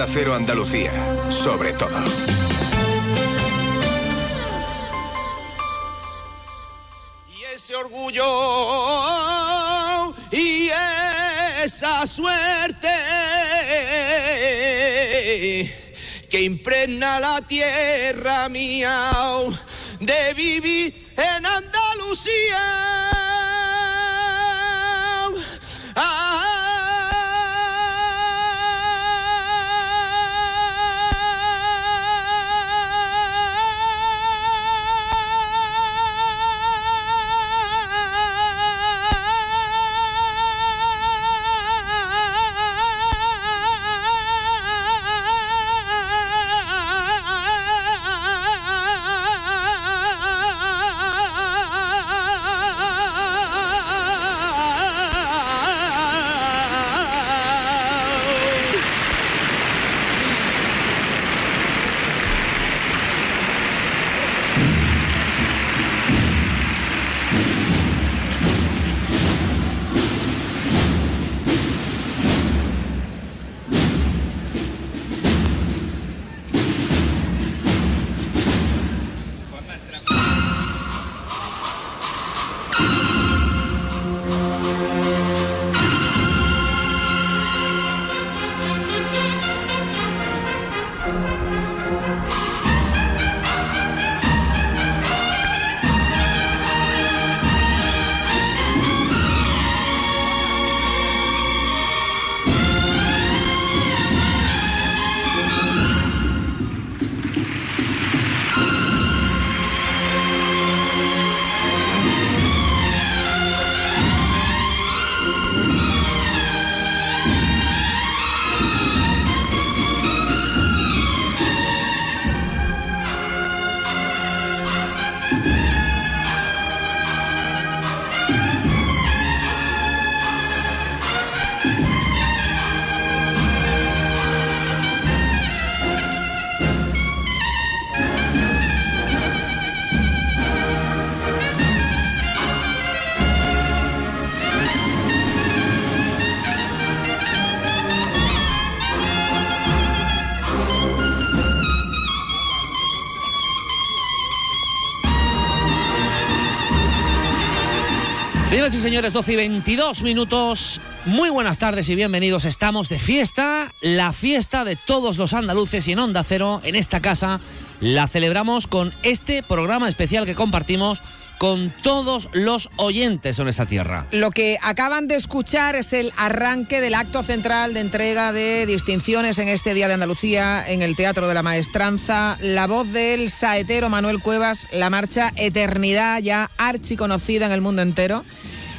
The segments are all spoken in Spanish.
Onda Cero Andalucía, sobre todo. Y ese orgullo y esa suerte que impregna la tierra mía de vivir en Andalucía. Y señores, 12 y 22 minutos. Muy buenas tardes y bienvenidos. Estamos de fiesta, la fiesta de todos los andaluces y en Onda Cero, en esta casa, la celebramos con este programa especial que compartimos con todos los oyentes en esa tierra. Lo que acaban de escuchar es el arranque del acto central de entrega de distinciones en este Día de Andalucía en el Teatro de la Maestranza. La voz del saetero Manuel Cuevas, la marcha Eternidad, ya archiconocida en el mundo entero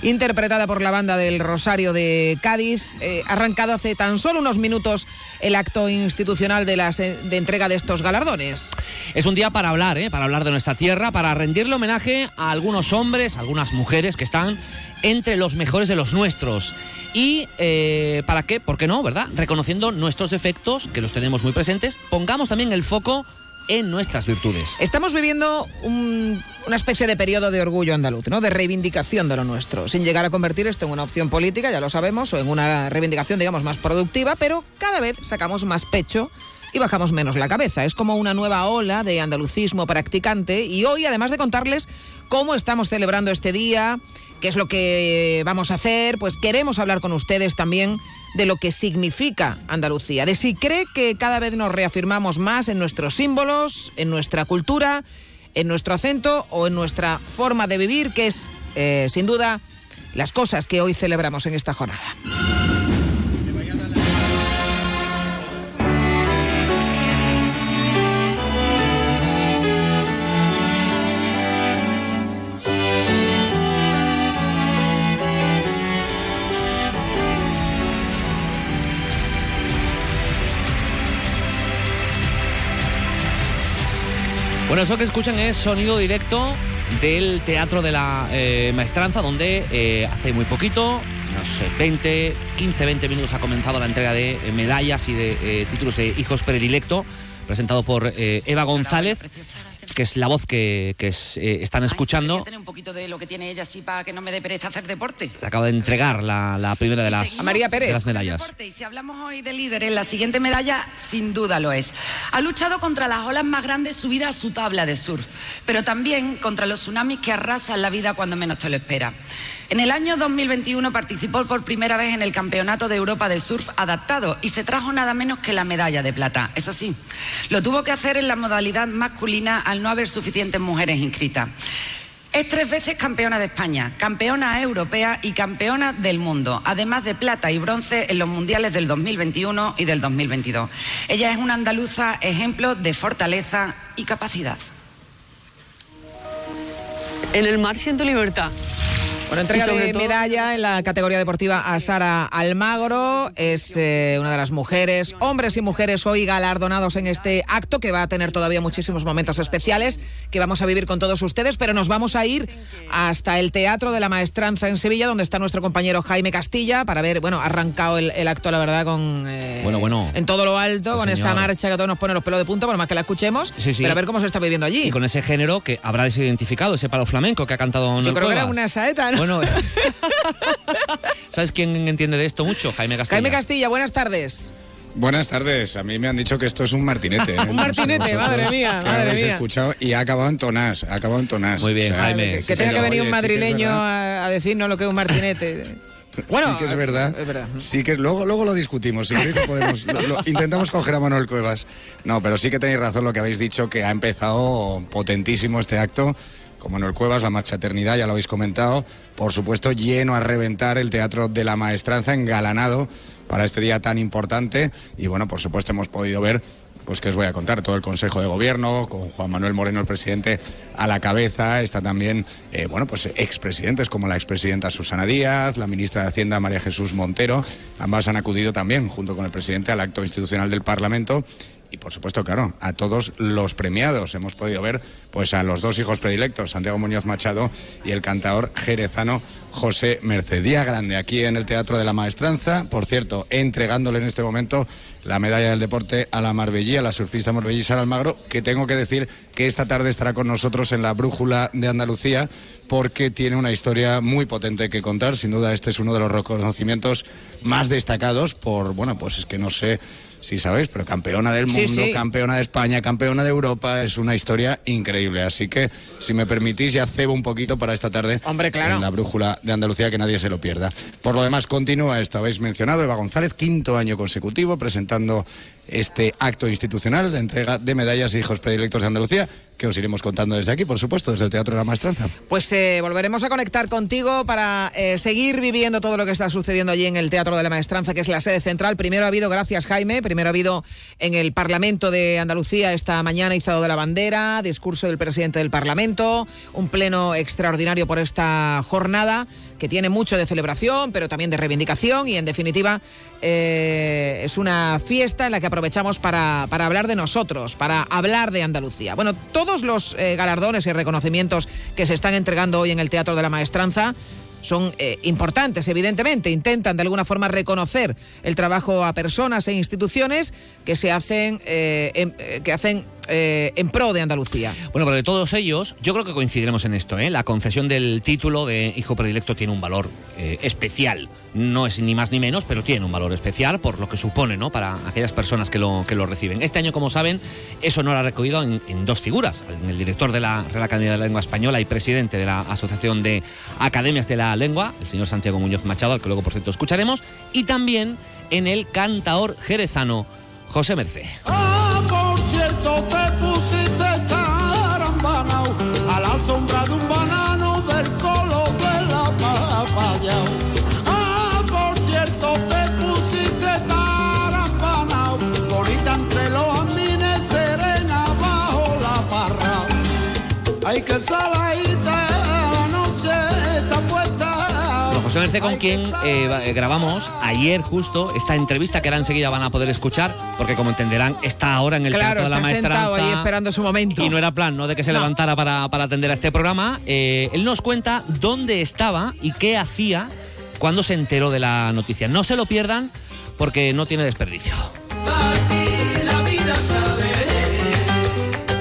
interpretada por la banda del Rosario de Cádiz. Eh, arrancado hace tan solo unos minutos el acto institucional de, las, de entrega de estos galardones. Es un día para hablar, ¿eh? para hablar de nuestra tierra, para rendirle homenaje a algunos hombres, algunas mujeres que están entre los mejores de los nuestros. Y eh, para qué, ¿por qué no, verdad? Reconociendo nuestros defectos, que los tenemos muy presentes, pongamos también el foco en nuestras virtudes. Estamos viviendo un, una especie de periodo de orgullo andaluz, ¿no? De reivindicación de lo nuestro, sin llegar a convertir esto en una opción política, ya lo sabemos, o en una reivindicación, digamos, más productiva, pero cada vez sacamos más pecho y bajamos menos la cabeza. Es como una nueva ola de andalucismo practicante y hoy, además de contarles cómo estamos celebrando este día, qué es lo que vamos a hacer, pues queremos hablar con ustedes también de lo que significa Andalucía, de si cree que cada vez nos reafirmamos más en nuestros símbolos, en nuestra cultura, en nuestro acento o en nuestra forma de vivir, que es, eh, sin duda, las cosas que hoy celebramos en esta jornada. Bueno, eso que escuchan es sonido directo del Teatro de la eh, Maestranza, donde eh, hace muy poquito, no sé, 20, 15, 20 minutos ha comenzado la entrega de eh, medallas y de títulos de hijos predilecto, presentado por Eva González. Que es la voz que, que es, eh, están escuchando. Ay, tener un poquito de lo que tiene ella así para que no me dé pereza hacer deporte. Se acaba de entregar la, la primera de las, A María Pérez. de las medallas. Y si hablamos hoy de líderes, la siguiente medalla sin duda lo es. Ha luchado contra las olas más grandes subidas a su tabla de surf, pero también contra los tsunamis que arrasan la vida cuando menos te lo espera. En el año 2021 participó por primera vez en el Campeonato de Europa de Surf adaptado y se trajo nada menos que la medalla de plata. Eso sí, lo tuvo que hacer en la modalidad masculina al no haber suficientes mujeres inscritas. Es tres veces campeona de España, campeona europea y campeona del mundo, además de plata y bronce en los mundiales del 2021 y del 2022. Ella es una andaluza ejemplo de fortaleza y capacidad. En el mar siento libertad. Bueno, entrega de todo- medalla en la categoría deportiva a Sara Almagro. Es eh, una de las mujeres, hombres y mujeres hoy galardonados en este acto que va a tener todavía muchísimos momentos especiales que vamos a vivir con todos ustedes, pero nos vamos a ir hasta el Teatro de la Maestranza en Sevilla, donde está nuestro compañero Jaime Castilla, para ver, bueno, ha arrancado el, el acto, la verdad, con... eh, Bueno, bueno. En todo lo alto, Sí, con esa marcha que a todos nos pone los pelos de punta, por más que la escuchemos. Sí, sí. Pero a ver cómo se está viviendo allí. Y con ese género que habrá desidentificado, ese palo flamenco que ha cantado Yo creo que era una saeta, ¿no? Bueno, ¿sabes quién entiende de esto mucho? Jaime Castilla. Jaime Castilla, buenas tardes. Buenas tardes. A mí me han dicho que esto es un martinete. ¿eh? Un martinete, No sé madre mía, que madre habéis mía. escuchado y ha acabado en Tonás. Ha acabado en Tonás. Muy bien, Jaime. que sí, que tenga que venir un Oye, madrileño verdad. a, a decirnos lo que es un martinete. Bueno, sí que es verdad. Es verdad. Sí que luego, luego lo discutimos. Si podemos. lo- lo- intentamos coger a Manuel Cuevas. No, pero sí que tenéis razón lo que habéis dicho, que ha empezado potentísimo este acto. Con Manuel Cuevas, la marcha eternidad, ya lo habéis comentado. Por supuesto, lleno a reventar el Teatro de la Maestranza, engalanado para este día tan importante. Y bueno, por supuesto, hemos podido ver pues que os voy a contar, todo el Consejo de Gobierno, con Juan Manuel Moreno, el presidente, a la cabeza, está también, eh, bueno, pues expresidentes como la expresidenta Susana Díaz, la ministra de Hacienda María Jesús Montero, ambas han acudido también, junto con el presidente, al acto institucional del Parlamento. Y por supuesto, claro, a todos los premiados. Hemos podido ver pues a los dos hijos predilectos, Santiago Muñoz Machado y el cantador jerezano José Merced. Día grande aquí en el Teatro de la Maestranza. Por cierto, entregándole en este momento la medalla del deporte a la Marbellí, a la surfista Marbellí Sara Almagro, que tengo que decir que esta tarde estará con nosotros en la Brújula de Andalucía porque tiene una historia muy potente que contar. Sin duda, este es uno de los reconocimientos más destacados por, bueno, pues es que no sé si sabéis, pero campeona del Sí, mundo, sí. campeona de España, campeona de Europa, es una historia increíble. Así que, si me permitís, ya cebo un poquito para esta tarde Hombre, claro. en la brújula de Andalucía, que nadie se lo pierda. Por lo demás, continúa esto, habéis mencionado, Eva González, quinto año consecutivo, presentando este acto institucional de entrega de medallas e hijos predilectos de Andalucía, que os iremos contando desde aquí, por supuesto, desde el Teatro de la Maestranza. Pues eh, volveremos a conectar contigo para eh, seguir viviendo todo lo que está sucediendo allí en el Teatro de la Maestranza, que es la sede central. Primero ha habido, gracias Jaime, primero ha habido en el Parlamento de Andalucía esta mañana izado de la bandera, discurso del presidente del Parlamento, un pleno extraordinario por esta jornada que tiene mucho de celebración, pero también de reivindicación y en definitiva eh, es una fiesta en la que aprovechamos para, para hablar de nosotros, para hablar de Andalucía. Bueno, todos los eh, galardones y reconocimientos que se están entregando hoy en el Teatro de la Maestranza son eh, importantes, evidentemente. Intentan de alguna forma reconocer el trabajo a personas e instituciones que se hacen, en, eh, que hacen eh, en pro de Andalucía. Bueno, pero de todos ellos, yo creo que coincidiremos en esto. ¿eh? La concesión del título de hijo predilecto tiene un valor eh, especial. No es ni más ni menos, pero tiene un valor especial por lo que supone ¿no? para aquellas personas que lo, que lo reciben. Este año, como saben, eso no lo ha recogido en, en dos figuras. En el director de la Real Academia de la Lengua Española y presidente de la Asociación de Academias de la Lengua, el señor Santiago Muñoz Machado, al que luego, por cierto, escucharemos, y también en el cantaor jerezano José Merced. Cierto, te pusiste carambanao a la sombra de un banano del color de la papaya. Ah, por cierto, te pusiste carambanao, bonita entre los amines, serena bajo la parra. Ay, que saladita José Merced, con quien eh, eh, grabamos ayer justo esta entrevista que ahora enseguida van a poder escuchar, porque como entenderán, está ahora en el Claro, Teatro de la Maestranza. ahí esperando su momento. Y no era plan, ¿no? De que se No. levantara para, para atender a este programa. Eh, él nos cuenta dónde estaba y qué hacía cuando se enteró de la noticia. No se lo pierdan porque no tiene desperdicio.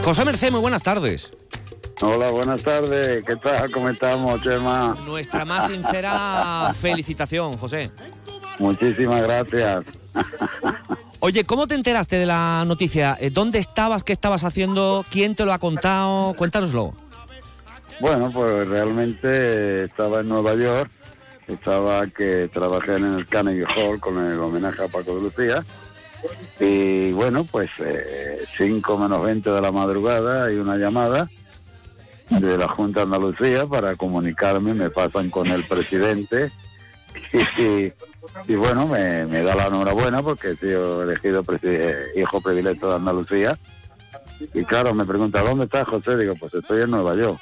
José Merced, muy buenas tardes. Hola, buenas tardes. ¿Qué tal? ¿Cómo estamos, Chema? Nuestra más sincera felicitación, José. Muchísimas gracias. Oye, ¿cómo te enteraste de la noticia? Eh, ¿Dónde estabas? ¿Qué estabas haciendo? ¿Quién te lo ha contado? Cuéntanoslo. Bueno, pues realmente estaba en Nueva York. Estaba que trabajé en el Carnegie Hall con el homenaje a Paco de Lucía. Y bueno, pues 5 menos 20 de la madrugada hay una llamada de la Junta de Andalucía para comunicarme, me pasan con el presidente y, y bueno, me, da la enhorabuena porque he sido elegido hijo predilecto de Andalucía. Y claro, me pregunta, ¿dónde estás, José? Digo, pues estoy en Nueva York.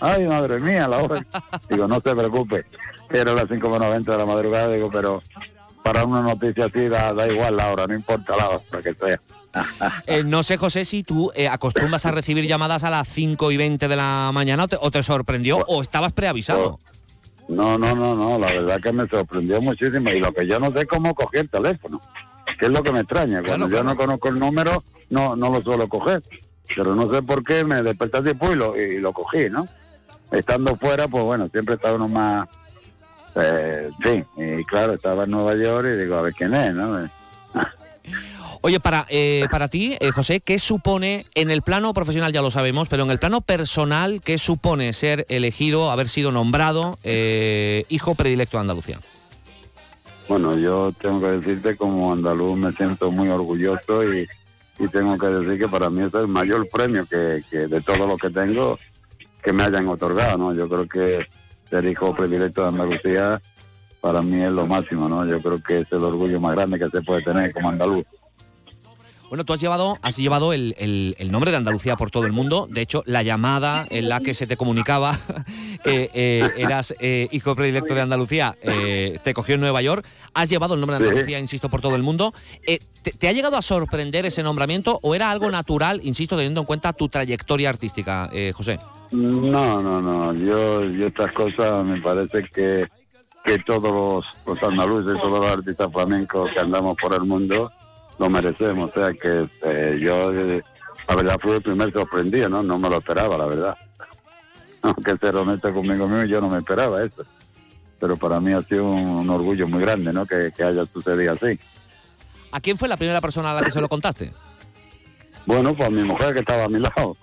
Ay, madre mía, la hora. Digo, no se preocupe. Era las 5 menos 20 de la madrugada, digo, pero para una noticia así da, da igual la hora, no importa la hora que sea. Eh, no sé, José, si tú eh, acostumbras a recibir llamadas a las 5 y 20 de la mañana o te, o te sorprendió o estabas preavisado. No, no, no, no, la verdad que me sorprendió muchísimo. Y lo que yo no sé es cómo cogí el teléfono, que es lo que me extraña. Cuando yo no conozco el número, no, no lo suelo coger. Pero no sé por qué me desperté así pues, y lo, y lo cogí, ¿no? Estando fuera, pues bueno, siempre está uno más... Eh, sí, y claro, estaba en Nueva York y digo, a ver quién es, ¿no? Oye, para, eh, para ti, eh, José, ¿qué supone, en el plano profesional ya lo sabemos, pero en el plano personal, qué supone ser elegido, haber sido nombrado eh, hijo predilecto de Andalucía? Bueno, yo tengo que decirte como andaluz me siento muy orgulloso y, y tengo que decir que para mí es el mayor premio que, que de todo lo que tengo que me hayan otorgado, ¿no? Yo creo que ser hijo predilecto de Andalucía para mí es lo máximo, ¿no? Yo creo que es el orgullo más grande que se puede tener como andaluz. Bueno, tú has llevado, has llevado el, el- el nombre de Andalucía por todo el mundo. De hecho, la llamada en la que se te comunicaba que eh, eras eh, hijo predilecto de Andalucía eh, te cogió en Nueva York. Has llevado el nombre de. Andalucía, insisto, por todo el mundo. Eh, ¿te, te ha llegado a sorprender ese nombramiento o era algo natural, insisto, teniendo en cuenta tu trayectoria artística, eh, José? No, no, no. Yo, yo estas cosas me parece que, que todos los, los andaluces, todos los artistas flamencos que andamos por el mundo, lo merecemos. O sea que eh, yo, eh, la verdad, fui el primer sorprendido, ¿no? No me lo esperaba, la verdad. Aunque ser honesto conmigo mismo, yo no me esperaba eso. Pero para mí ha sido un, un orgullo muy grande, ¿no? Que, que haya sucedido así. ¿A quién fue la primera persona a la que se lo contaste? Bueno, pues mi mujer que estaba a mi lado.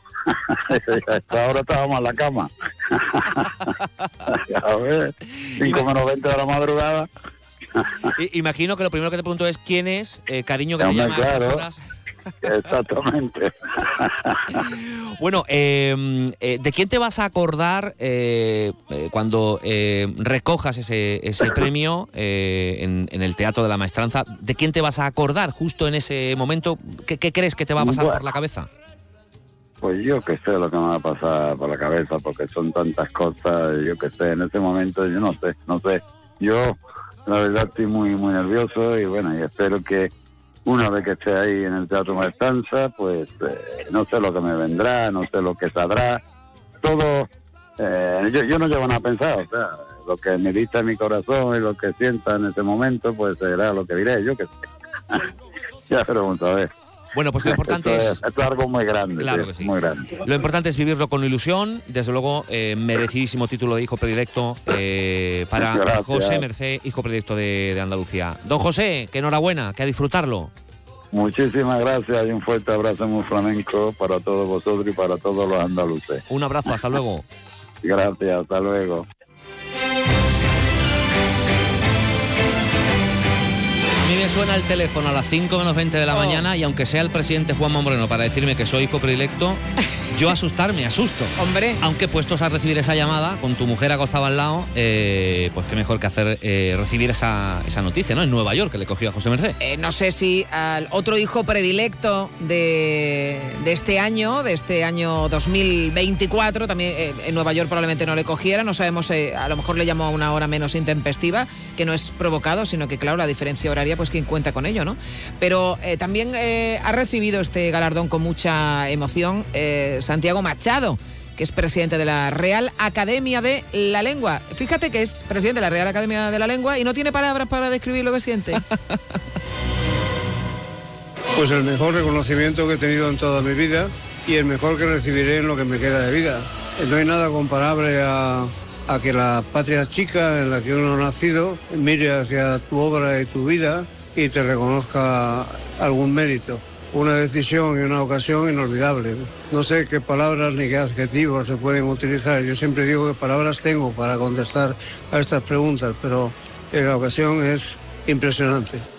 Hasta ahora estábamos en la cama. a ver, 5 menos 20 de la madrugada. Imagino que lo primero que te pregunto es quién es, eh, cariño, que te Hombre, llama a estas claro. Exactamente. Bueno, eh, eh, ¿de quién te vas a acordar eh, eh, cuando eh, recojas ese, ese premio eh, en, en el Teatro de la Maestranza? ¿De quién te vas a acordar justo en ese momento? ¿Qué, qué crees que te va a pasar Bueno. por la cabeza? Pues yo que sé lo que me va a pasar por la cabeza, porque son tantas cosas, yo que sé, en ese momento yo no sé, no sé. Yo, la verdad, estoy muy, muy nervioso y bueno, y espero que una vez que esté ahí en el Teatro Maestranza, pues eh, no sé lo que me vendrá, no sé lo que saldrá. Todo, eh, yo, no llevo nada pensado, o sea, lo que me dicta mi corazón y lo que sienta en ese momento, pues será lo que diré, yo que sé. ya, pero vamos a ver. Bueno, pues lo importante Esto es... es algo muy grande, Claro que sí. muy grande. Lo importante es vivirlo con ilusión, desde luego, eh, merecidísimo título de hijo predilecto eh, para Gracias. José Merced, hijo predilecto de, de Andalucía. Don José, que enhorabuena, que a disfrutarlo. Muchísimas gracias y un fuerte abrazo muy flamenco para todos vosotros y para todos los andaluces. Un abrazo, hasta luego. Gracias, hasta luego. Mí me suena el teléfono a las 5 menos 20 de la mañana y aunque sea el presidente Juan Moreno para decirme que soy hijo predilecto, yo asustarme, asusto. Hombre. Aunque puestos a recibir esa llamada, con tu mujer acostada al lado, eh, pues qué mejor que hacer eh, recibir esa, esa noticia, ¿no? En Nueva York, que le cogió a José Merced. Eh, no sé si al otro hijo predilecto de, de este año, de este año 2024, también en Nueva York probablemente no le cogiera, no sabemos, a lo mejor le llamó a una hora menos intempestiva, que no es provocado, sino que claro, la diferencia horaria, pues quien cuenta con ello, ¿no? Pero eh, también eh, ha recibido este galardón con mucha emoción eh, Santiago Machado que es presidente de la Real Academia de la Lengua. Fíjate que es presidente de la Real Academia de la Lengua y no tiene palabras para describir lo que siente. Pues el mejor reconocimiento que he tenido en toda mi vida y el mejor que recibiré en lo que me queda de vida. No hay nada comparable a, a que la patria chica en la que uno ha nacido mire hacia tu obra y tu vida y te reconozca algún mérito. Una decisión y una ocasión inolvidable. No sé qué palabras ni qué adjetivos se pueden utilizar. Yo siempre digo que palabras tengo para contestar a estas preguntas, pero la ocasión es impresionante.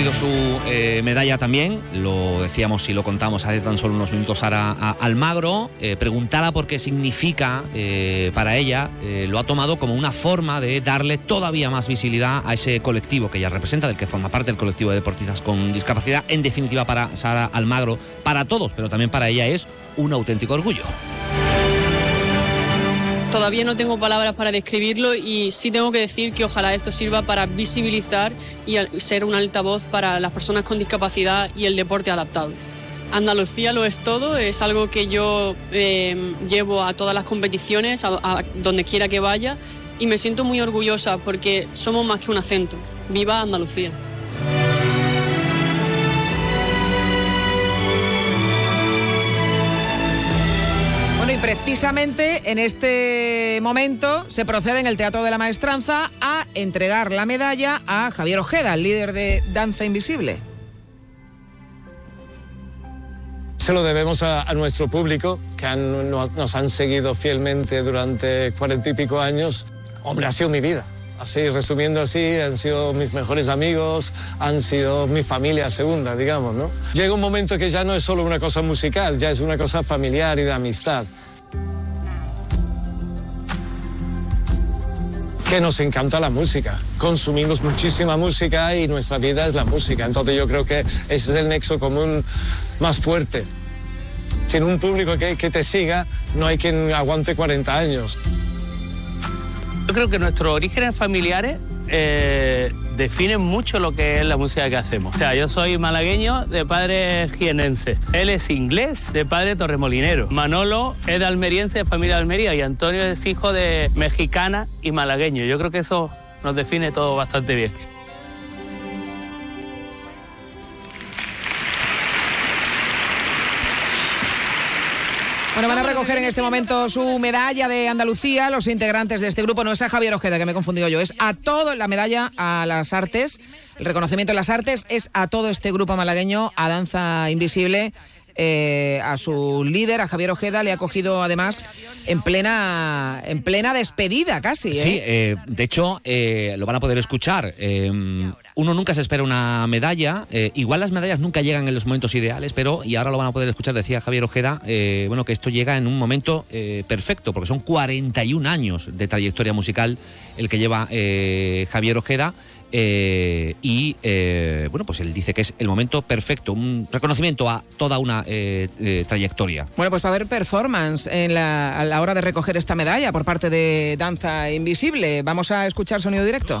Su eh, medalla también, lo decíamos y lo contamos hace tan solo unos minutos Sara Almagro, eh, por qué significa eh, para ella, eh, lo ha tomado como una forma de darle todavía más visibilidad a ese colectivo que ella representa, del que forma parte el colectivo de deportistas con discapacidad, en definitiva para Sara Almagro, para todos, pero también para ella es un auténtico orgullo. Todavía no tengo palabras para describirlo y sí tengo que decir que ojalá esto sirva para visibilizar y ser un altavoz para las personas con discapacidad y el deporte adaptado. Andalucía lo es todo, es algo que yo eh, llevo a todas las competiciones, a donde quiera que vaya, y me siento muy orgullosa porque somos más que un acento. ¡Viva Andalucía! Precisamente en este momento se procede en el Teatro de la Maestranza a entregar la medalla a Javier Ojeda, el líder de Danza Invisible. Se lo debemos a, a nuestro público, que han- no- nos han seguido fielmente durante cuarenta y pico años. Hombre, ha sido mi vida. Así, resumiendo así, han sido mis mejores amigos, han sido mi familia segunda, digamos, ¿no? Llega un momento que ya no es solo una cosa musical, ya es una cosa familiar y de amistad. Que nos encanta la música. Consumimos muchísima música y nuestra vida es la música. Entonces yo creo que ese es el nexo común más fuerte. Sin un público que, te siga, no hay quien aguante 40 años. Yo creo que nuestros orígenes familiares eh, definen mucho lo que es la música que hacemos. O sea, yo soy malagueño de padre jienense. Él es inglés de padre torremolinero. Manolo es de almeriense de familia de Almería y Antonio es hijo de mexicana y malagueño. Yo creo que eso nos define todo bastante bien. Bueno, van a recoger en este momento su medalla de Andalucía. Los integrantes de este grupo no es a Javier Ojeda, que me he confundido yo, es a todo la medalla a las artes. El reconocimiento de las artes es a todo este grupo malagueño, a Danza Invisible. eh, a su líder, a Javier Ojeda, le ha cogido además en plena, en plena despedida casi. ¿eh? Sí, eh, de hecho, eh, lo van a poder escuchar. Uno nunca se espera una medalla. eh, igual las medallas nunca llegan en los momentos ideales, pero, y ahora lo van a poder escuchar, decía Javier Ojeda, eh, bueno, que esto llega en un momento eh, perfecto, porque son 41 años de trayectoria musical el que lleva Javier Ojeda. y bueno, pues él dice que es el momento perfecto, un reconocimiento a toda una trayectoria. Bueno, pues va a haber performance en la- a la hora de recoger esta medalla por parte de Danza Invisible. Vamos a escuchar sonido directo.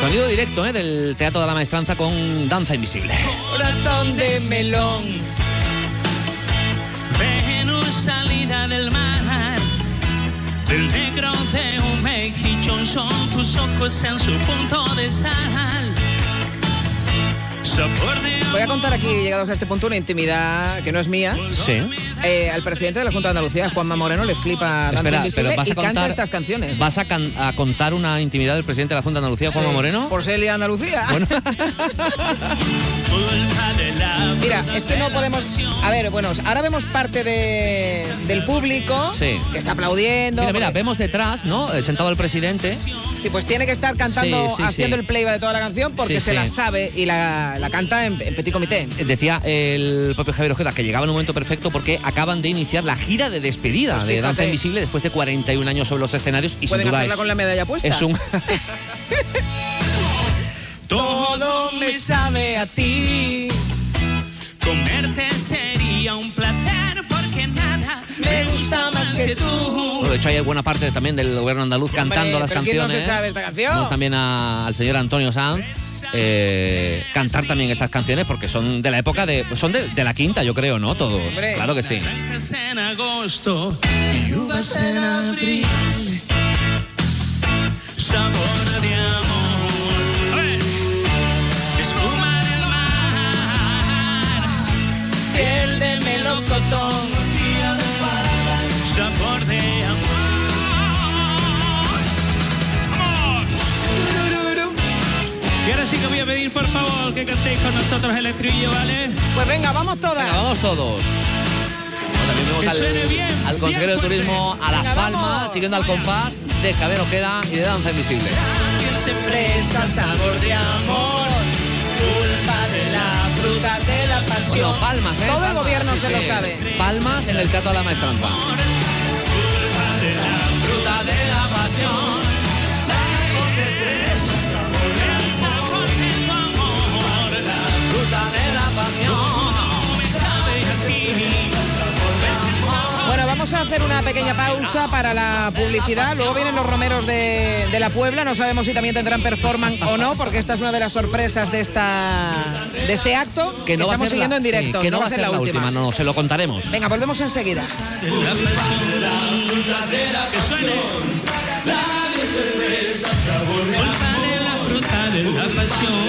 Sonido directo eh, del Teatro de la Maestranza con Danza Invisible. Corazón de melón. Venus salida del mar. Del negro de un mejillón son tus ojos en su punto de sal. Voy a contar aquí, llegados a este punto, una intimidad que no es mía. Sí. Eh, al presidente de la Junta de Andalucía, Juanma Moreno, le flipa Espera, pero vas y a canta contar estas canciones. ¿Vas a, can- a contar una intimidad del presidente de la Junta de Andalucía, Juanma Sí, Moreno? Por ser de Andalucía. Bueno. Mira, es que no podemos. A ver, bueno, ahora vemos parte de, del público Sí. que está aplaudiendo. Mira, mira, porque- vemos detrás, ¿no? Eh, Sentado el presidente. Sí, pues tiene que estar cantando, Sí, haciendo el playback de toda la canción porque se la sabe y la, la canta en, en petit comité. Decía el propio Javier Ojeda que llegaba en un momento perfecto porque acaban de iniciar la gira de despedida Pues de. Danza Invisible después de 41 años sobre los escenarios y sin Pueden duda hacerla es, con la medalla puesta. es un Todo me sabe a ti. Comerte sería un placer gusta más que tú. Bueno, de hecho, hay buena parte también del gobierno andaluz cantando las pero ¿quién no canciones. se sabe esta canción? Vemos también a- al señor Antonio Sanz eh, cantar también estas canciones porque son de la época de. Son de, de la quinta, yo creo, ¿no? Todos. Hombre. Claro que sí. Naranjas en agosto y uvas en abril. Sabor de amor. A ver. Espuma del mar. Piel de melocotón. Y ahora sí que voy a pedir por favor que cantéis con nosotros el estribillo, ¿vale? Pues venga, vamos todas. Venga, vamos todos. Bueno, también vemos Que suene al, bien, al consejero bien de turismo a Las Venga, Palmas, vamos. siguiendo al compás de Javier Ojeda y de Danza Invisible. Que se Presa, sabor de amor, culpa de la fruta de la pasión. Bueno, palmas, ¿eh? Todo el Palmas, gobierno sí, se sí. lo sabe. Palmas en el Teatro de la Maestranza. fruta de la pasión. Bueno, vamos a hacer una pequeña pausa para la publicidad. Luego vienen los romeros de, de la Puebla. No sabemos si también tendrán performance o no, porque esta es una de las sorpresas de esta de este acto Que no va a estamos ser siguiendo la, en directo. sí, que no, va a ser la última, no, no, se lo contaremos. Venga, volvemos enseguida.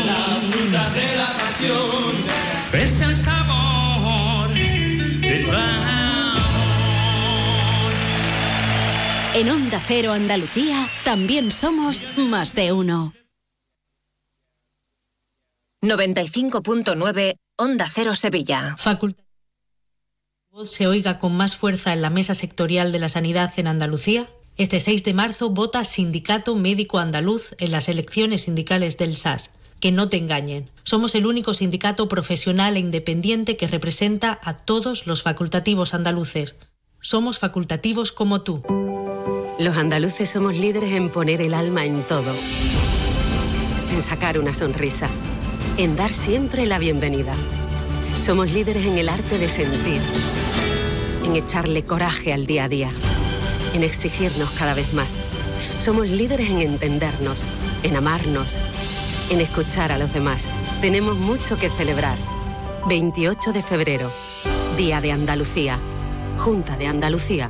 la fruta de la pasión. Es el sabor de tu amor. En Onda Cero Andalucía también somos más de uno. 95.9 Onda Cero Sevilla. Facultad se oiga con más fuerza en la mesa sectorial de la sanidad en Andalucía. Este 6 de marzo vota Sindicato Médico Andaluz en las elecciones sindicales del SAS. Que no te engañen. Somos el único sindicato profesional e independiente que representa a todos los facultativos andaluces. Somos facultativos como tú. Los andaluces somos líderes en poner el alma en todo. En sacar una sonrisa. En dar siempre la bienvenida. Somos líderes en el arte de sentir. En echarle coraje al día a día. En exigirnos cada vez más. Somos líderes en entendernos. En amarnos. En escuchar a los demás. Tenemos mucho que celebrar. 28 de febrero. Día de Andalucía. Junta de Andalucía.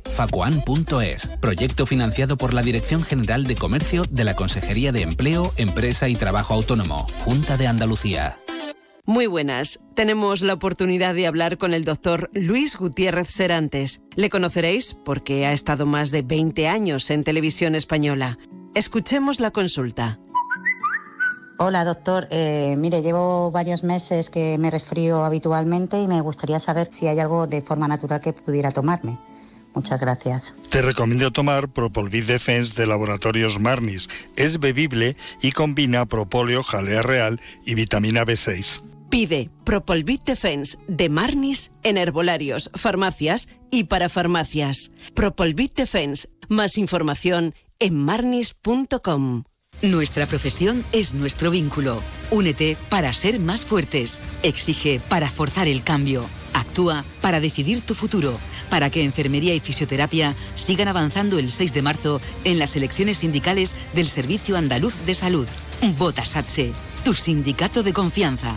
www.facoan.es. Proyecto financiado por la Dirección General de Comercio de la Consejería de Empleo, Empresa y Trabajo Autónomo, Junta de Andalucía. Muy buenas. Tenemos la oportunidad de hablar con el doctor Luis Gutiérrez Serantes. Le conoceréis porque ha estado más de 20 años en televisión española. Escuchemos la consulta. Hola, doctor. Eh, mire, llevo varios meses que me resfrío habitualmente y me gustaría saber si hay algo de forma natural que pudiera tomarme. Muchas gracias. Te recomiendo tomar Propolvid Defense de Laboratorios Marnis. Es bebible y combina propóleo, jalea real y vitamina B6. Pide Propolvit Defense de Marnis en herbolarios, farmacias y para farmacias. Propolvit Defense. Más información en marnis.com. Nuestra profesión es nuestro vínculo. Únete para ser más fuertes. Exige para forzar el cambio. Actúa para decidir tu futuro. Para que enfermería y fisioterapia sigan avanzando el 6 de marzo en las elecciones sindicales del Servicio Andaluz de Salud. Vota SATSE, tu sindicato de confianza.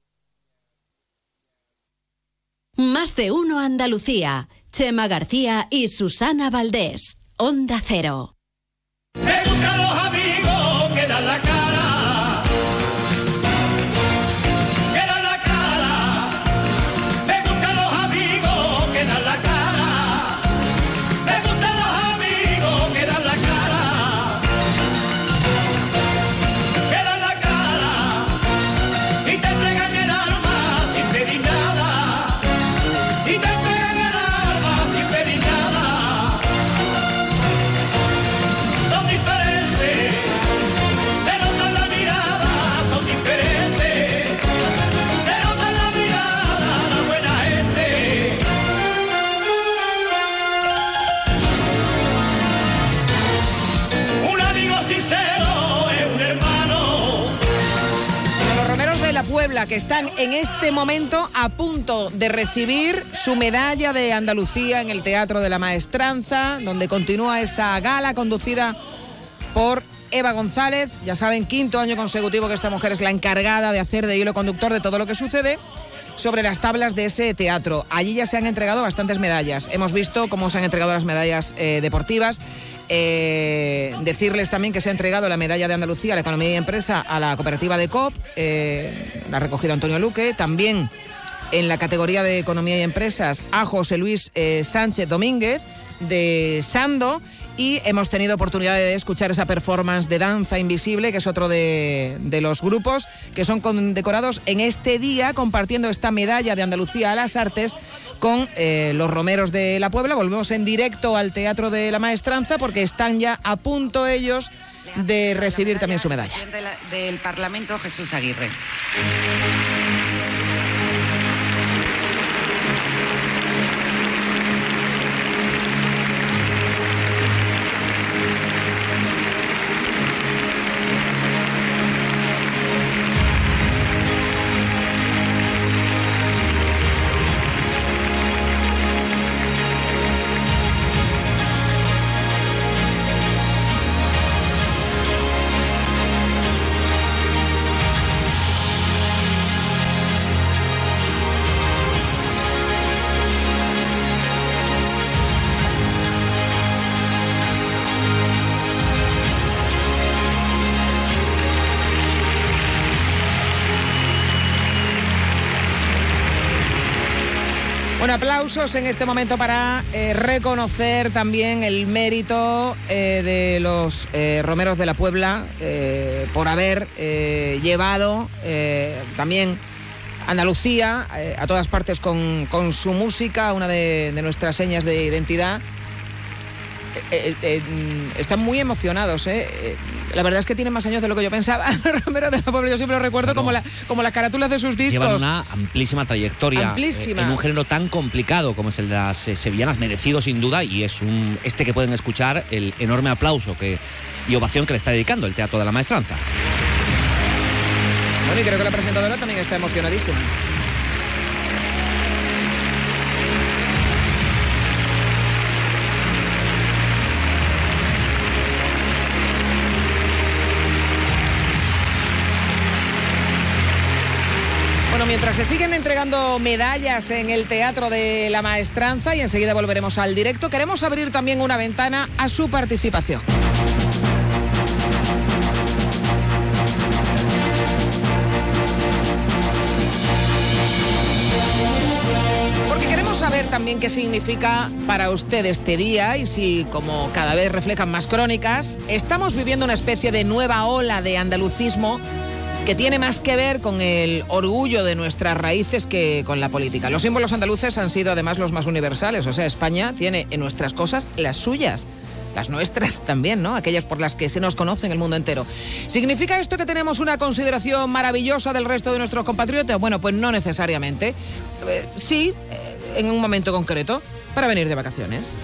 Más de uno Andalucía. Chema García y Susana Valdés. Onda Cero. En este momento a punto de recibir su medalla de Andalucía en el Teatro de la Maestranza, donde continúa esa gala conducida por Eva González. Ya saben, quinto año consecutivo que esta mujer es la encargada de hacer de hilo conductor de todo lo que sucede sobre las tablas de ese teatro. Allí ya se han entregado bastantes medallas. Hemos visto cómo se han entregado las medallas eh, deportivas. Eh, decirles también que se ha entregado la medalla de Andalucía a la economía y empresa a la cooperativa de COP, eh, la ha recogido Antonio Luque. También en la categoría de economía y empresas a José Luis eh, Sánchez Domínguez de Sando. Y hemos tenido oportunidad de escuchar esa performance de danza invisible, que es otro de, de los grupos que son condecorados en este día, compartiendo esta medalla de Andalucía a las artes con eh, los romeros de la Puebla. Volvemos en directo al Teatro de la Maestranza porque están ya a punto ellos de recibir también su medalla. Del Parlamento, Jesús Aguirre. Aplausos en este momento para eh, reconocer también el mérito eh, de los eh, romeros de la Puebla por haber llevado también Andalucía a todas partes con, su música, una de, de nuestras señas de identidad. Están muy emocionados, ¿eh? La verdad es que tienen más años de lo que yo pensaba. Romero de la Puebla, yo siempre lo recuerdo como, la, como las carátulas de sus discos. Llevan una amplísima trayectoria Amplísima. eh, en un género tan complicado como es el de las eh, sevillanas, merecido sin duda, y es un este que pueden escuchar el enorme aplauso que, y ovación que le está dedicando el Teatro de la Maestranza. Bueno, y creo que la presentadora también está emocionadísima. Mientras se siguen entregando medallas en el Teatro de la Maestranza y enseguida volveremos al directo, queremos abrir también una ventana a su participación. Porque queremos saber también qué significa para usted este día y si, como cada vez reflejan más crónicas, estamos viviendo una especie de nueva ola de andalucismo que tiene más que ver con el orgullo de nuestras raíces que con la política. Los símbolos andaluces han sido además los más universales, o sea, España tiene en nuestras cosas las suyas. las nuestras también, ¿no? Aquellas por las que se nos conoce en el mundo entero. ¿Significa esto que tenemos una consideración maravillosa del resto de nuestros compatriotas? Bueno, pues no necesariamente. Eh, sí, eh, en un momento concreto, para venir de vacaciones.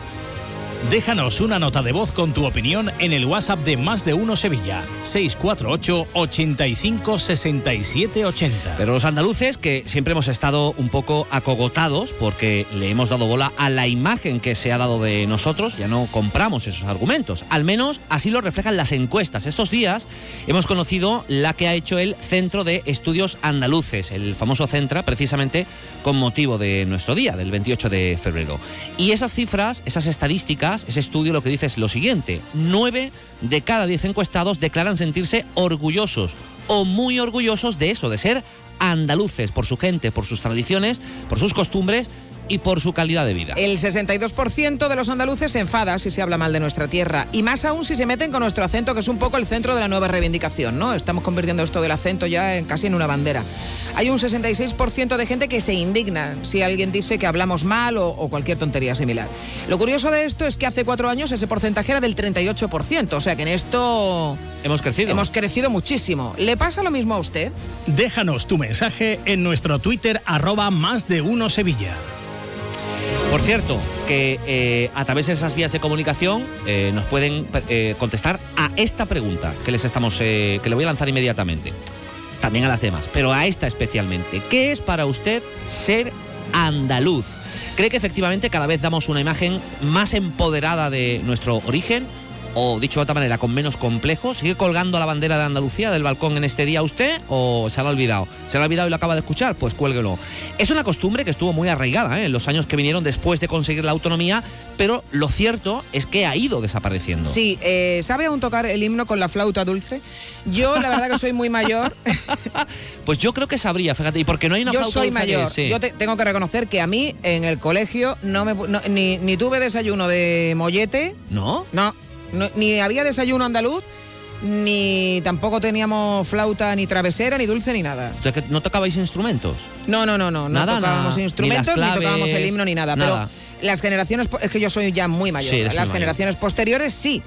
Déjanos una nota de voz con tu opinión en el WhatsApp de Más de Uno Sevilla, 648 85 67 80. Pero los andaluces, que siempre hemos estado un poco acogotados porque le hemos dado bola a la imagen que se ha dado de nosotros, ya no compramos esos argumentos. Al menos así lo reflejan las encuestas. Estos días hemos conocido la que ha hecho el Centro de Estudios Andaluces, el famoso Centra, precisamente con motivo de nuestro día, del 28 de febrero. Y esas cifras, esas estadísticas, ese estudio lo que dice es lo siguiente. Nueve de cada diez encuestados declaran sentirse orgullosos o muy orgullosos de eso, de ser andaluces, por su gente, por sus tradiciones, por sus costumbres y por su calidad de vida. El 62% de los andaluces se enfada si se habla mal de nuestra tierra y más aún si se meten con nuestro acento, que es un poco el centro de la nueva reivindicación, ¿no? Estamos convirtiendo esto del acento ya en, casi en una bandera. Hay un 66% de gente que se indigna si alguien dice que hablamos mal o, o cualquier tontería similar. Lo curioso de esto es que hace cuatro años ese porcentaje era del 38%, o sea que en esto Hemos crecido. hemos crecido muchísimo. ¿Le pasa lo mismo a usted? Déjanos tu mensaje en nuestro Twitter arroba más de uno Sevilla. Por cierto, que eh, a través de esas vías de comunicación eh, nos pueden eh, contestar a esta pregunta que les estamos, que le voy a lanzar inmediatamente. También a las demás, pero a esta especialmente. ¿Qué es para usted ser andaluz? ¿Cree que efectivamente cada vez damos una imagen más empoderada de nuestro origen? O dicho de otra manera, con menos complejos. ¿Sigue colgando la bandera de Andalucía del balcón en este día usted o se lo ha olvidado? ¿Se lo ha olvidado y lo acaba de escuchar? Pues cuélguelo. Es una costumbre que estuvo muy arraigada ¿eh? en los años que vinieron después de conseguir la autonomía, pero lo cierto es que ha ido desapareciendo. Sí, eh, ¿sabe aún tocar el himno con la flauta dulce? Yo, la verdad que soy muy mayor. Pues yo creo que sabría, fíjate, y porque no hay una Yo flauta soy dulce que- mayor. sí. Yo te- tengo que reconocer que a mí en el colegio no me, no- ni, ni tuve desayuno de mollete. ¿No? No, no, ni había desayuno andaluz, ni tampoco teníamos flauta ni travesera, ni dulce, ni nada. Entonces, ¿que ¿No tocabais instrumentos? No, no, no, no. No Nada, tocábamos nada. instrumentos, Ni tocábamos el himno, ni nada. nada. Pero las generaciones, es que yo soy ya muy mayor. Sí, las mayor. generaciones posteriores sí.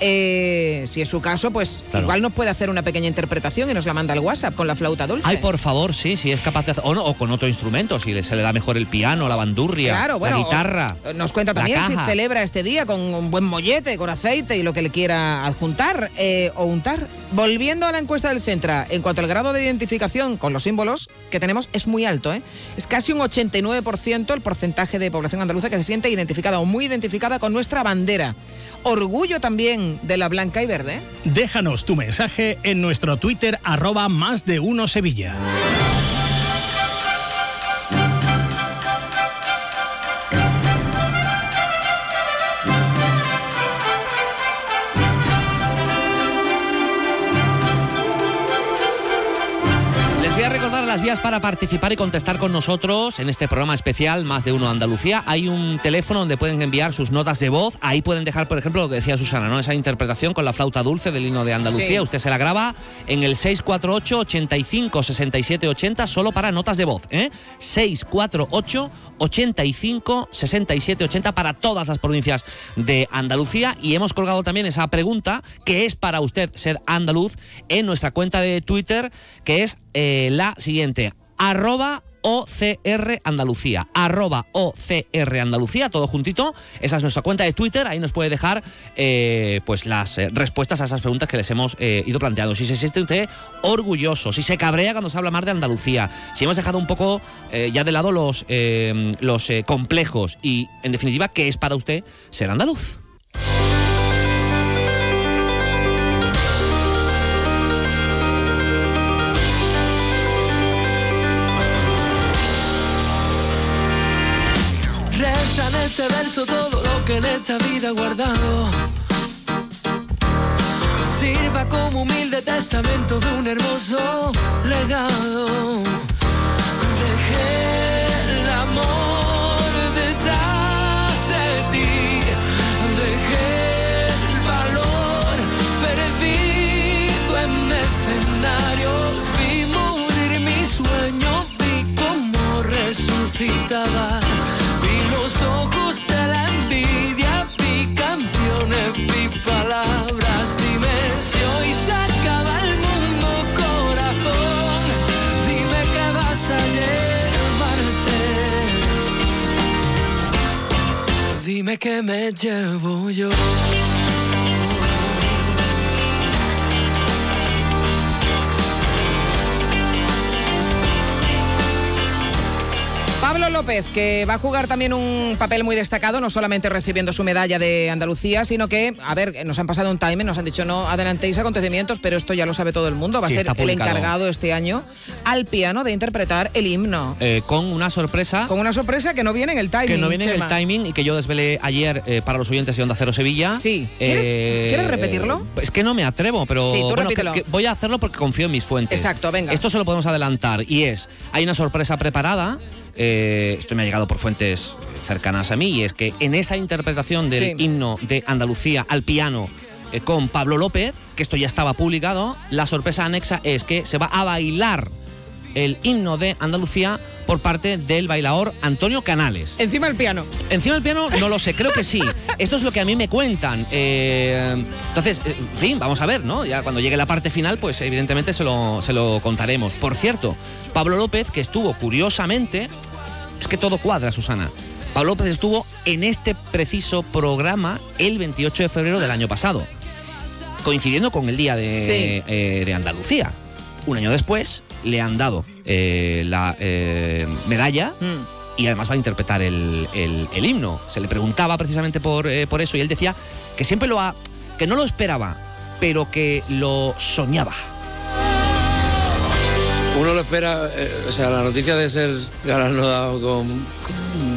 Eh, si es su caso, pues Claro. igual nos puede hacer una pequeña interpretación y nos la manda al WhatsApp con la flauta dulce. Ay, por favor, sí, sí es capaz de hacer. O, no, o con otro instrumento, si se le da mejor el piano, la bandurria, Claro, bueno, la guitarra. o- Nos cuenta también si celebra este día con un buen mollete, con aceite y lo que le quiera adjuntar eh, o untar. Volviendo a la encuesta del Centra, en cuanto al grado de identificación con los símbolos que tenemos, es muy alto. ¿eh? Es casi un 89% el porcentaje de población andaluza que se siente identificada o muy identificada con nuestra bandera. Orgullo también de la blanca y verde. Déjanos tu mensaje en nuestro Twitter arroba más de uno Sevilla. Vías para participar y contestar con nosotros en este programa especial Más de Uno Andalucía. Hay un teléfono donde pueden enviar sus notas de voz. Ahí pueden dejar, por ejemplo, lo que decía Susana, ¿no? Esa interpretación con la flauta dulce del himno de Andalucía. Sí. Usted se la graba en el 648 85 67 80 solo para notas de voz, ¿eh? 648 85 67 80 para todas las provincias de Andalucía. Y hemos colgado también esa pregunta que es para usted ser andaluz en nuestra cuenta de Twitter, que es eh, la siguiente. Arroba OCR Andalucía, arroba OCR Andalucía, todo juntito. Esa es nuestra cuenta de Twitter, ahí nos puede dejar eh, pues las eh, respuestas a esas preguntas que les hemos ido planteando. Si se siente usted orgulloso, si se cabrea cuando se habla más de Andalucía, si hemos dejado un poco ya de lado los, los complejos y, en definitiva, ¿qué es para usted ser andaluz? Todo lo que en esta vida he guardado. Sirva como humilde testamento de un hermoso legado. Dejé el amor detrás de ti. Dejé el valor perdido en escenarios. Vi morir mi sueño, vi cómo resucitaba. Mis palabras, dime si hoy se acaba el mundo corazón, dime que vas a llevarte, dime que me llevo yo. Pablo López, que va a jugar también un papel muy destacado, no solamente recibiendo su medalla de Andalucía, sino que, a ver, nos han pasado un time, nos han dicho no adelantéis acontecimientos, pero esto ya lo sabe todo el mundo. Va Sí, a ser el encargado este año al piano de interpretar el himno. Eh, con una sorpresa. Con una sorpresa que no viene en el timing. que no viene en el timing y que yo desvelé ayer eh, para los oyentes de Onda Cero Sevilla. Sí. ¿Quieres- quieres repetirlo? Es que no me atrevo, pero Sí, tú bueno, repítelo. que- que voy a hacerlo porque confío en mis fuentes. Exacto, venga. Esto se lo podemos adelantar y es, hay una sorpresa preparada, eh, esto me ha llegado por fuentes cercanas a mí, y es que en esa interpretación del Sí. himno de Andalucía al piano eh, con Pablo López, que esto ya estaba publicado, la sorpresa anexa es que se va a bailar el himno de Andalucía por parte del bailador Antonio Canales. Encima del piano. Encima del piano no lo sé, creo que sí. Esto es lo que a mí me cuentan. Eh, entonces, en fin, vamos a ver, ¿no? Ya cuando llegue la parte final, pues evidentemente se lo, se lo contaremos. Por cierto, Pablo López, que estuvo curiosamente, es que todo cuadra, Susana. Pablo López estuvo en este preciso programa el 28 de febrero del año pasado, coincidiendo con el día de, Sí. eh, de Andalucía. Un año después le han dado eh, la eh, medalla Mm. y además va a interpretar el, el- el himno. Se le preguntaba precisamente por, por eso y él decía que siempre lo ha, que no lo esperaba, pero que lo soñaba. Uno lo espera, eh, o sea, la noticia de ser galardonado con,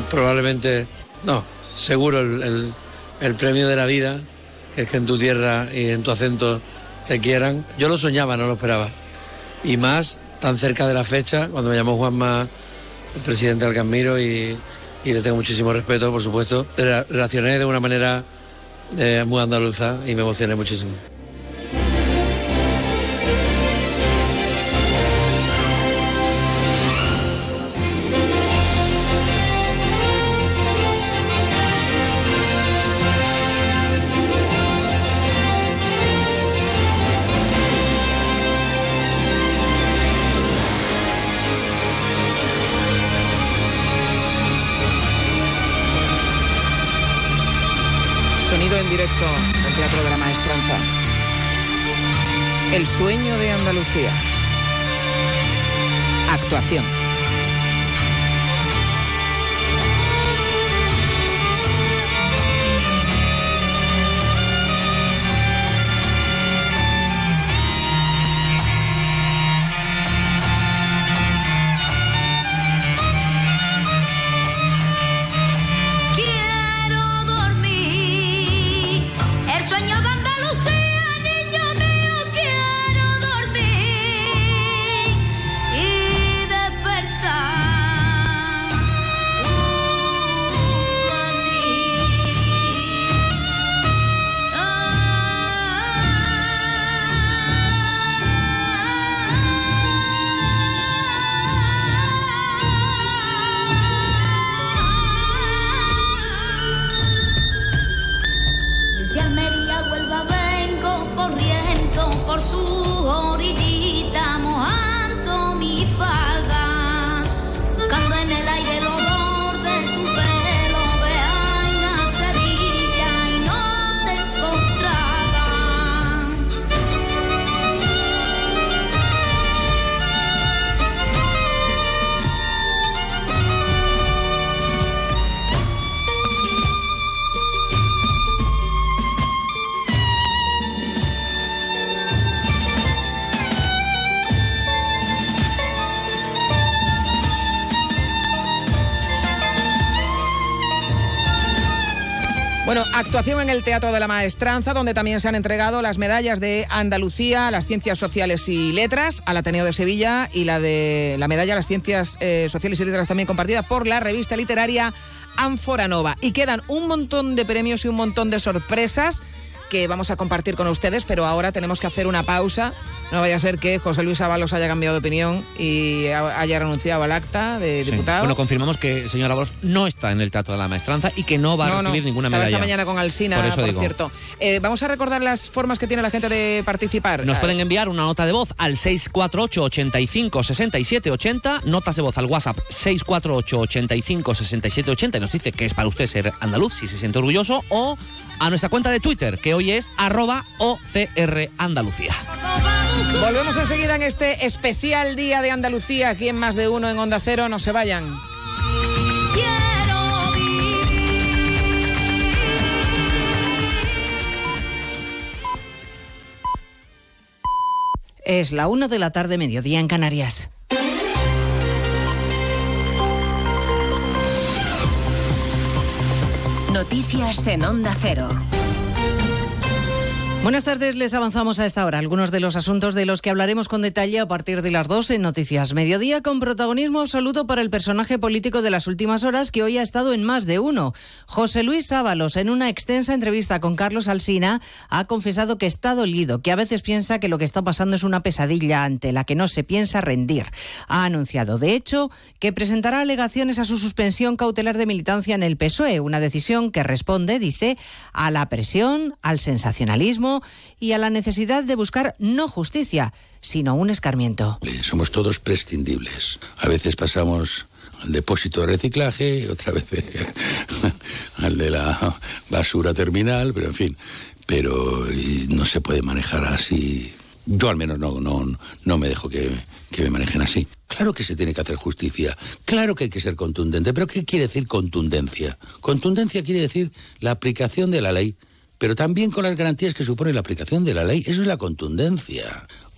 probablemente, no, seguro el, el- premio de la vida, que es que en tu tierra y en tu acento te quieran. Yo lo soñaba, no lo esperaba. Y más tan cerca de la fecha, cuando me llamó Juanma, el presidente del Camiro, y, y le tengo muchísimo respeto, por supuesto. Re- Reaccioné de una manera eh, muy andaluza y me emocioné muchísimo. El sueño de Andalucía. Actuación. En el Teatro de la Maestranza, donde también se han entregado las medallas de Andalucía a las Ciencias Sociales y Letras, al Ateneo de Sevilla, y la de la medalla a las Ciencias eh, Sociales y Letras también compartida por la revista literaria Ánfora Nova. Y quedan un montón de premios y un montón de sorpresas que vamos a compartir con ustedes, pero ahora tenemos que hacer una pausa. No vaya a ser que José Luis Ábalos haya cambiado de opinión y ha- haya renunciado al acta de Sí. diputado. Bueno, confirmamos que el señor Ábalos no está en el trato de la maestranza y que no va a no, recibir ninguna medalla. esta mañana con Alsina, Por por, eso digo. cierto. Eh, vamos a recordar las formas que tiene la gente de participar. Nos Eh, pueden enviar una nota de voz al 648 85 67 80, notas de voz al WhatsApp 648 85 67 80 y nos dice que es para usted ser andaluz, si se siente orgulloso, o a nuestra cuenta de Twitter, que hoy es arroba OCR Andalucía. Volvemos enseguida en este especial Día de Andalucía, aquí en Más de Uno en Onda Cero. No se vayan. Es la una de la tarde, mediodía en Canarias. Noticias en Onda Cero. Buenas tardes, les avanzamos a esta hora algunos de los asuntos de los que hablaremos con detalle a partir de las 2 en Noticias Mediodía, con protagonismo absoluto para el personaje político de las últimas horas que hoy ha estado en más de uno. José Luis Ábalos, en una extensa entrevista con Carlos Alsina, ha confesado que está dolido, que a veces piensa que lo que está pasando es una pesadilla ante la que no se piensa rendir. Ha anunciado, de hecho, que presentará alegaciones a su suspensión cautelar de militancia en el PSOE, una decisión que responde, dice, a la presión, al sensacionalismo y a la necesidad de buscar no justicia, sino un escarmiento. Somos todos prescindibles. A veces pasamos al depósito de reciclaje, otra vez al de la basura terminal, pero en fin, pero no se puede manejar así. Yo al menos no, no, no me dejo que, que me manejen así. Claro que se tiene que hacer justicia, claro que hay que ser contundente, pero ¿qué quiere decir contundencia? Contundencia quiere decir la aplicación de la ley, pero también con las garantías que supone la aplicación de la ley. Eso es la contundencia.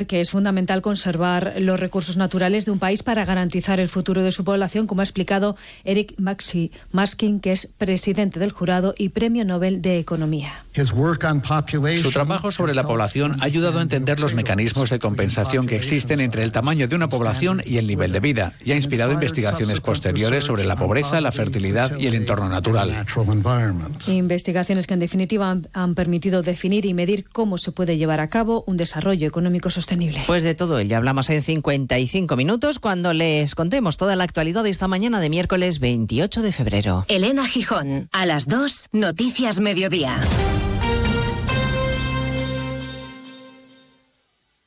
que es fundamental conservar los recursos naturales de un país para garantizar el futuro de su población, como ha explicado Eric Maxi Maskin, que es presidente del jurado y premio Nobel de Economía. Su trabajo sobre la población ha ayudado a entender los mecanismos de compensación que existen entre el tamaño de una población y el nivel de vida, y ha inspirado investigaciones posteriores sobre la pobreza, la fertilidad y el entorno natural. Investigaciones que en definitiva han, han permitido definir y medir cómo se puede llevar a cabo un desarrollo económico sostenible. Pues de todo ello hablamos en 55 minutos cuando les contemos toda la actualidad de esta mañana de miércoles 28 de febrero. Elena Gijón, a las 2, Noticias Mediodía.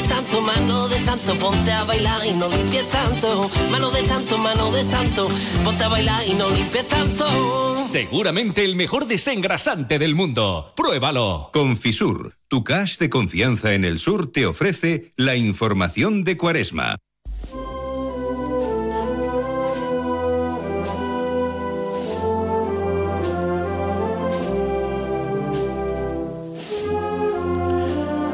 de santo, mano de santo, ponte a bailar y no limpies tanto, mano de santo, mano de santo, ponte a bailar y no limpies tanto. Seguramente el mejor desengrasante del mundo. Pruébalo. Con Fisur, tu cash de confianza en el sur te ofrece la información de Cuaresma.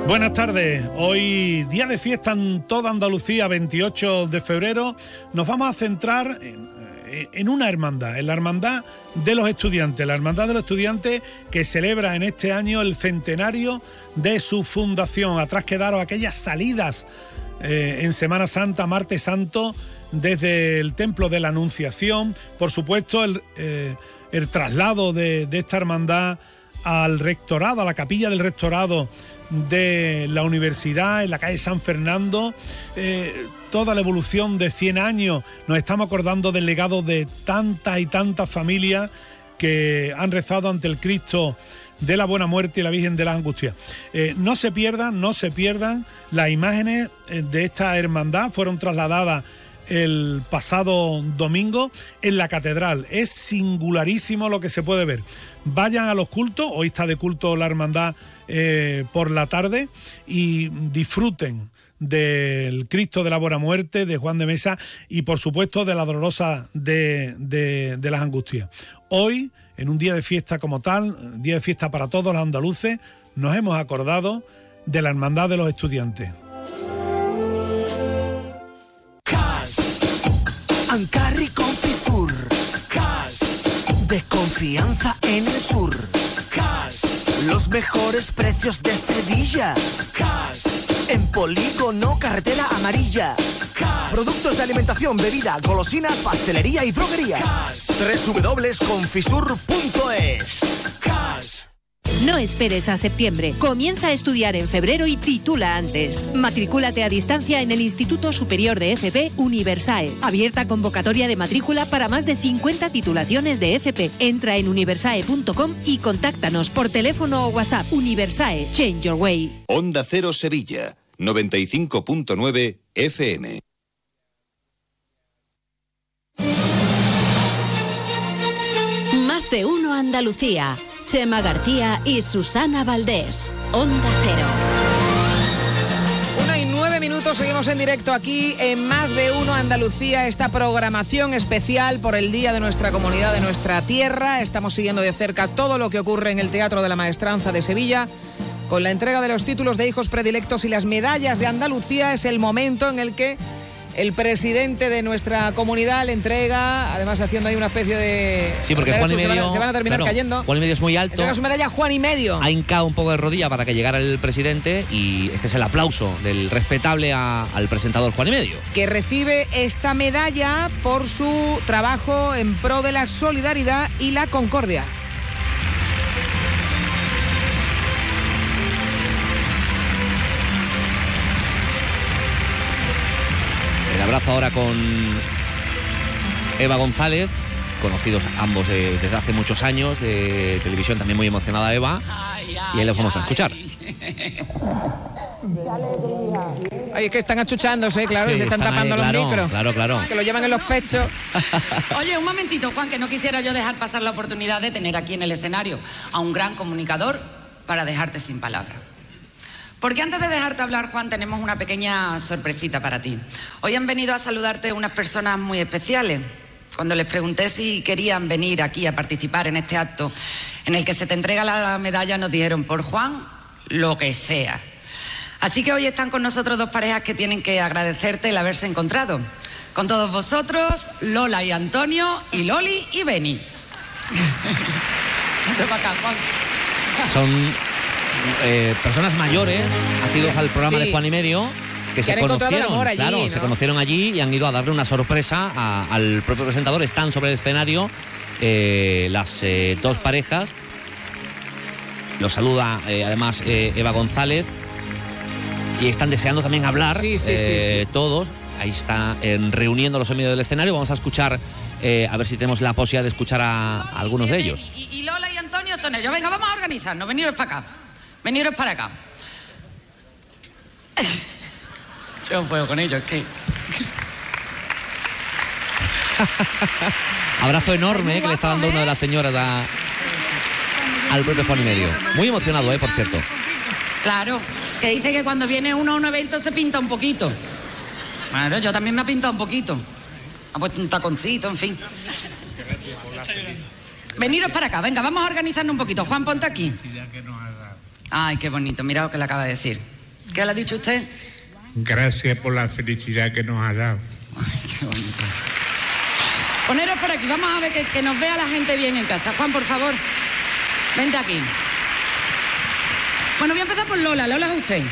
Buenas tardes, hoy día de fiesta en toda Andalucía, 28 de febrero, nos vamos a centrar en, eh, en una hermandad, en la hermandad de los estudiantes, la hermandad de los estudiantes que celebra en este año el centenario de su fundación. Atrás quedaron aquellas salidas eh, en Semana Santa, martes santo, desde el Templo de la Anunciación, por supuesto el, eh, traslado de esta hermandad al rectorado, a la capilla del rectorado de la universidad en la calle San Fernando, eh, toda la evolución de 100 años, nos estamos acordando del legado de tantas y tantas familias que han rezado ante el Cristo de la Buena Muerte y la Virgen de las Angustias. Eh, no se pierdan, no se pierdan las imágenes eh, de esta hermandad, fueron trasladadas el pasado domingo en la catedral. Es singularísimo lo que se puede ver. Vayan a los cultos, hoy está de culto la hermandad eh, por la tarde y disfruten del Cristo de la Buena Muerte, de Juan de Mesa y por supuesto de la dolorosa de, de, de las angustias. Hoy, en un día de fiesta como tal, día de fiesta para todos los andaluces, nos hemos acordado de la Hermandad de los Estudiantes. Confianza en el sur. Cash, los mejores precios de Sevilla. Cash, En Polígono Carretera Amarilla. Productos de alimentación, bebida, golosinas, pastelería y droguería. www.confisur.es. No esperes a septiembre. Comienza a estudiar en febrero y titula antes. Matricúlate a distancia en el Instituto Superior de FP Universae. Abierta convocatoria de matrícula para más de 50 titulaciones de FP. Entra en universae.com y contáctanos por teléfono o WhatsApp. Universae, Change Your Way. Onda Cero Sevilla, 95.9 FM. Más de uno Andalucía. Chema García y Susana Valdés. Onda Cero. Una y nueve minutos, seguimos en directo aquí en Más de Uno Andalucía, esta programación especial por el Día de nuestra comunidad, de nuestra tierra. Estamos siguiendo de cerca todo lo que ocurre en el Teatro de la Maestranza de Sevilla. Con la entrega de los títulos de hijos predilectos y las medallas de Andalucía es el momento en el que el presidente de nuestra comunidad le entrega, además haciendo ahí una especie de... Sí, porque Juan y Se van a- medio. Se van a terminar claro, cayendo. Juan y medio es muy alto. Entrega su medalla Juan y medio. Ha hincado un poco de rodilla para que llegara el presidente y este es el aplauso del respetable a- al presentador Juan y medio. que recibe esta medalla por su trabajo en pro de la solidaridad y la concordia. Abrazo ahora con Eva González, conocidos ambos de- desde hace muchos años, de televisión también muy emocionada Eva. Y ahí los vamos a escuchar. Ay, es que están achuchándose, claro, Sí, y se están, están ahí, tapando claro, los micros. claro, claro. Que lo llevan en los pechos. Oye, un momentito, Juan, que no quisiera yo dejar pasar la oportunidad de tener aquí en el escenario a un gran comunicador para dejarte sin palabras. Porque antes de dejarte hablar, Juan, tenemos una pequeña sorpresita para ti. Hoy han venido a saludarte unas personas muy especiales. Cuando les pregunté si querían venir aquí a participar en este acto en el que se te entrega la medalla, nos dijeron, por Juan, lo que sea. Así que hoy están con nosotros dos parejas que tienen que agradecerte el haberse encontrado. Con todos vosotros, Lola y Antonio, y Loli y Beni. Son eh, personas mayores, asidos al programa Sí. de Juan y medio. Que, Que se conocieron, amor allí, claro, ¿no? se conocieron allí y han ido a darle una sorpresa a- al propio presentador. Están sobre el escenario eh, las eh, dos parejas. Los saluda eh, además eh, Eva González y están deseando también hablar Sí, sí, sí, eh, sí. todos. Ahí está reuniéndolos en medio del escenario. Vamos a escuchar, eh, a ver si tenemos la posibilidad de escuchar a, a algunos de ellos. Y, y Lola y Antonio son ellos. Venga, vamos a organizarnos. Veniros para acá. Veniros para acá. Yo no puedo con ellos, es que. Abrazo enorme eh, que le está dando una de las señoras a- al propio Juan y medio. Muy emocionado, eh, por cierto. Claro, que dice que cuando viene uno a un evento se pinta un poquito. Claro, yo también me he pintado un poquito. Ha puesto un taconcito, en fin. Veniros para acá, venga, vamos a organizarnos un poquito. Juan, ponte aquí. Ay, qué bonito, mira lo que le acaba de decir. ¿Qué le ha dicho usted? Gracias por la felicidad que nos ha dado. Qué bonito. Poneros por aquí, vamos a ver que, que nos vea la gente bien en casa. Juan, por favor, vente aquí. Bueno, voy a empezar por Lola. Lola es usted.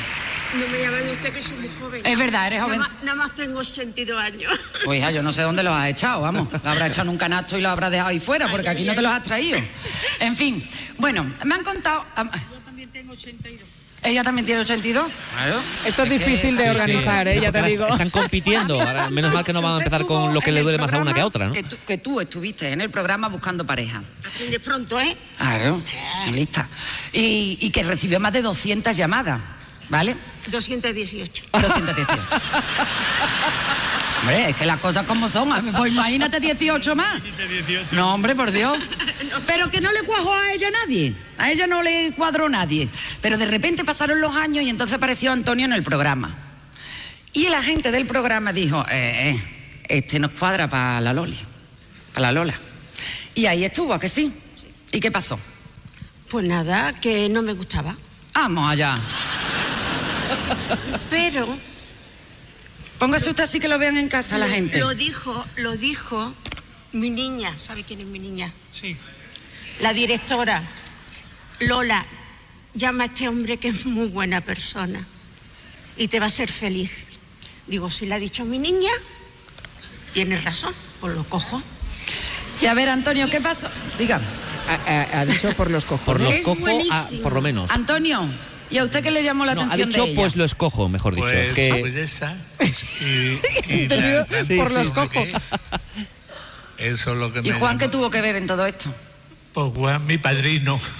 No me llamen usted que soy muy joven. Es verdad, eres joven. Nada más, nada más tengo 82 años. Pues hija, yo no sé dónde los has echado, vamos. Lo habrás echado en un canasto y lo habrás dejado ahí fuera, porque aquí no te los has traído. En fin, bueno, me han contado. Ella también tiene 82. Claro. Esto es difícil de organizar, ¿eh? ya te digo. Están compitiendo. Ahora, menos mal que no van a empezar con lo que le el duele más a una que a otra, ¿no? Que tú, que tú estuviste en el programa buscando pareja. De pronto, ¿eh? Claro, lista. Y, y que recibió más de 200 llamadas, ¿vale? 218. 218. Hombre, es que las cosas como son. Pues imagínate 18 más. No, hombre, por Dios. Pero que no le cuajó a ella nadie. A ella no le cuadró nadie. Pero de repente pasaron los años y entonces apareció Antonio en el programa. Y la gente del programa dijo, eh, eh, este nos cuadra para la Loli, para la Lola. Y ahí estuvo, ¿a que sí? ¿Y qué pasó? Pues nada, que no me gustaba. Vamos allá. Pero Póngase usted así que lo vean en casa la gente. Lo dijo, lo dijo mi niña. ¿Sabe quién es mi niña? Sí. La directora. Lola, llama a este hombre que es muy buena persona. y te va a hacer feliz. Digo, si le ha dicho mi niña, tienes razón, pues lo cojo. Y a ver, Antonio, ¿qué pasó? Dígame. Ha, ha dicho por los cojos. Por los Es cojo, buenísimo. por lo menos. Antonio, ¿y a usted qué le llamó la No, ha atención dicho de ella? pues lo escojo, mejor dicho. Pues, es que... pues esa. Y, la- por los sí, cojos. que Eso es lo que ¿Y me Juan qué tuvo que ver en todo esto? Pues Juan, mi padrino.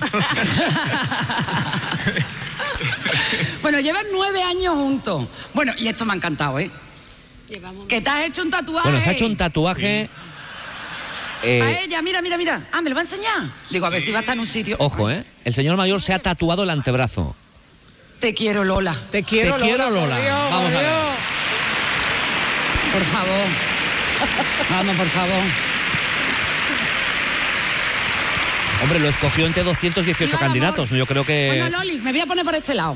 Bueno, llevan nueve años juntos. Bueno, y esto me ha encantado, ¿eh? Que te has hecho un tatuaje. Bueno, se ha hecho un tatuaje... eh, A ella, mira, mira, mira. Ah, ¿me lo va a enseñar? Digo, a ver si va a estar en un sitio. Ojo, ¿eh? El señor mayor se ha tatuado el antebrazo. Te quiero, Lola. Te quiero, Te quiero, Lola, Lola. por Dios, Vamos por a ver. Dios. Por favor. Vamos, por favor. Hombre, lo escogió entre 218 Viva el candidatos. Yo creo que... Bueno, Loli, me voy a poner por este lado.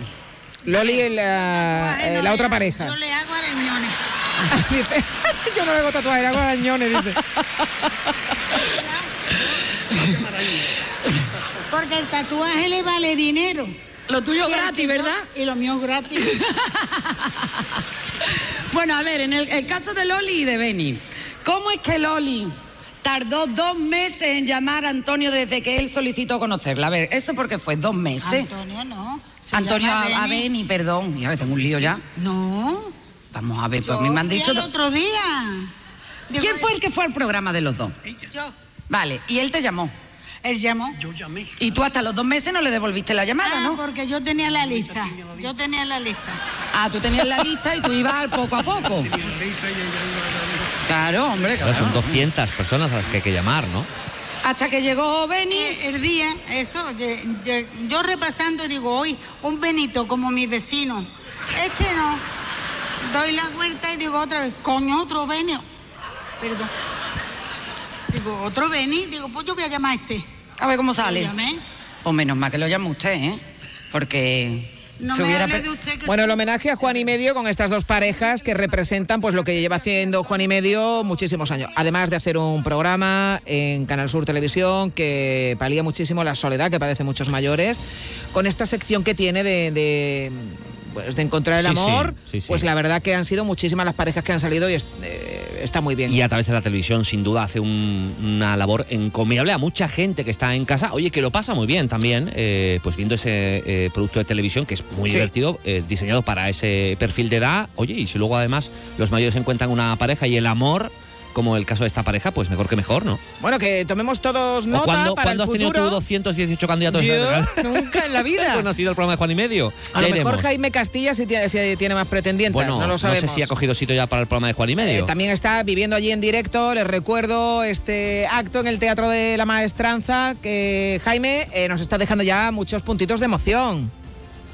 Loli, ah, eh, la otra pareja. Yo le hago arañones. Dice, yo no le hago tatuaje, le hago arañones, dice. Porque el tatuaje le vale dinero. Lo tuyo Y el gratis, no- ¿verdad? Y lo mío gratis. Bueno, a ver, en el, el caso de Loli y de Beni, ¿cómo es que Loli tardó dos meses en llamar a Antonio desde que él solicitó conocerla? A ver, ¿eso por qué fue? ¿Dos meses? Antonio no. se Antonio a, a Beni. Perdón. Ya tengo un lío ya. No. Vamos a ver, pues me han dicho... al otro día. ¿Quién fue el que fue al programa de los dos? Yo. Vale, y él te llamó. Él llamó. Yo llamé. Y tú hasta los dos meses no le devolviste la llamada, Ah, ¿no? porque yo tenía la lista. Yo tenía la lista. Ah, tú tenías la lista y tú ibas poco a poco. Claro, hombre, Claro, son 200 personas a las que hay que llamar, ¿no? Hasta que llegó Beni. El día, eso, yo repasando digo, hoy un Benito como mi vecino. Este no. Doy la vuelta y digo otra vez, coño, otro Benio. Perdón. Digo, otro Beni. Digo, pues yo voy a llamar a este. A ver cómo sale. llamé. Pues menos mal que lo llama usted, ¿eh? Porque No me hubiera... de usted que Bueno, el homenaje a Juan y Medio con estas dos parejas que representan pues lo que lleva haciendo Juan y Medio muchísimos años. Además de hacer un programa en Canal Sur Televisión que palía muchísimo la soledad que padecen muchos mayores, con esta sección que tiene de, de, pues, de encontrar el Sí, amor, sí, sí. pues la verdad que han sido muchísimas las parejas que han salido y eh, está muy bien. Y a través de la televisión, sin duda, hace un- una labor encomiable a mucha gente que está en casa. Oye, que lo pasa muy bien también, eh, pues viendo ese eh, producto de televisión que es muy Sí. divertido, eh, diseñado para ese perfil de edad. Oye, y si luego además los mayores encuentran una pareja y el amor, como el caso de esta pareja, pues mejor que mejor, ¿no? Bueno, que tomemos todos ¿O nota cuándo, para cuándo el has tenido tú futuro. 218 candidatos? Yo nunca en la vida. Pues no ha sido el programa de Juan y Medio. A Ya lo mejor iremos. Jaime Castilla si tiene, tiene más pretendientes, Bueno, no lo sabemos. sé si ha cogido sitio ya para el programa de Juan y Medio. Eh, también está viviendo allí en directo, les recuerdo este acto en el Teatro de la Maestranza que Jaime eh, nos está dejando ya muchos puntitos de emoción.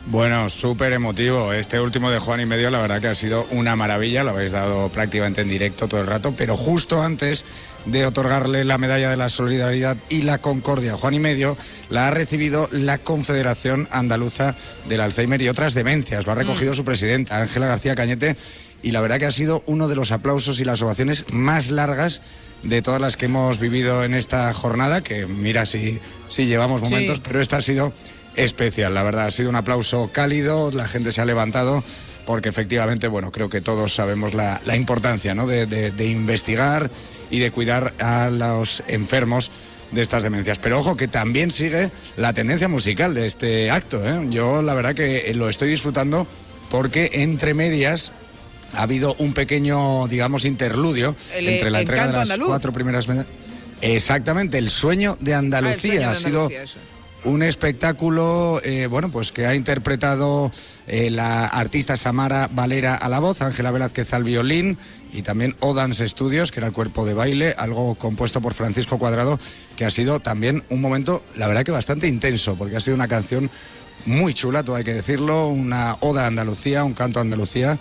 Bueno, súper emotivo. Este último de Juan y Medio, la verdad que ha sido una maravilla. Lo habéis dado prácticamente en directo todo el rato, pero justo antes de otorgarle la medalla de la solidaridad y la concordia a Juan y Medio, la ha recibido la Confederación Andaluza del Alzheimer y otras demencias. Lo ha recogido su presidenta, Ángela García Cañete, y la verdad que ha sido uno de los aplausos y las ovaciones más largas de todas las que hemos vivido en esta jornada, que mira si, si llevamos Sí. momentos, pero esta ha sido especial, la verdad. Ha sido un aplauso cálido, la gente se ha levantado, porque efectivamente, bueno, creo que todos sabemos la, la importancia ¿no? de, de- de investigar y de cuidar a los enfermos de estas demencias. Pero ojo, que también sigue la tendencia musical de este acto. ¿eh? Yo la verdad que lo estoy disfrutando porque entre medias ha habido un pequeño, digamos, interludio El, entre la eh, entrega de las andaluz. cuatro primeras. Exactamente, el sueño de Ah, el Andalucía sueño de ha sido Andalucía, eso. Un espectáculo, eh, bueno, pues que ha interpretado eh, la artista Samara Valera a la voz, Ángela Velázquez al violín y también Odance Studios, que era el cuerpo de baile, algo compuesto por Francisco Cuadrado, que ha sido también un momento, la verdad que bastante intenso, porque ha sido una canción muy chula, todo hay que decirlo, una oda a Andalucía, un canto a Andalucía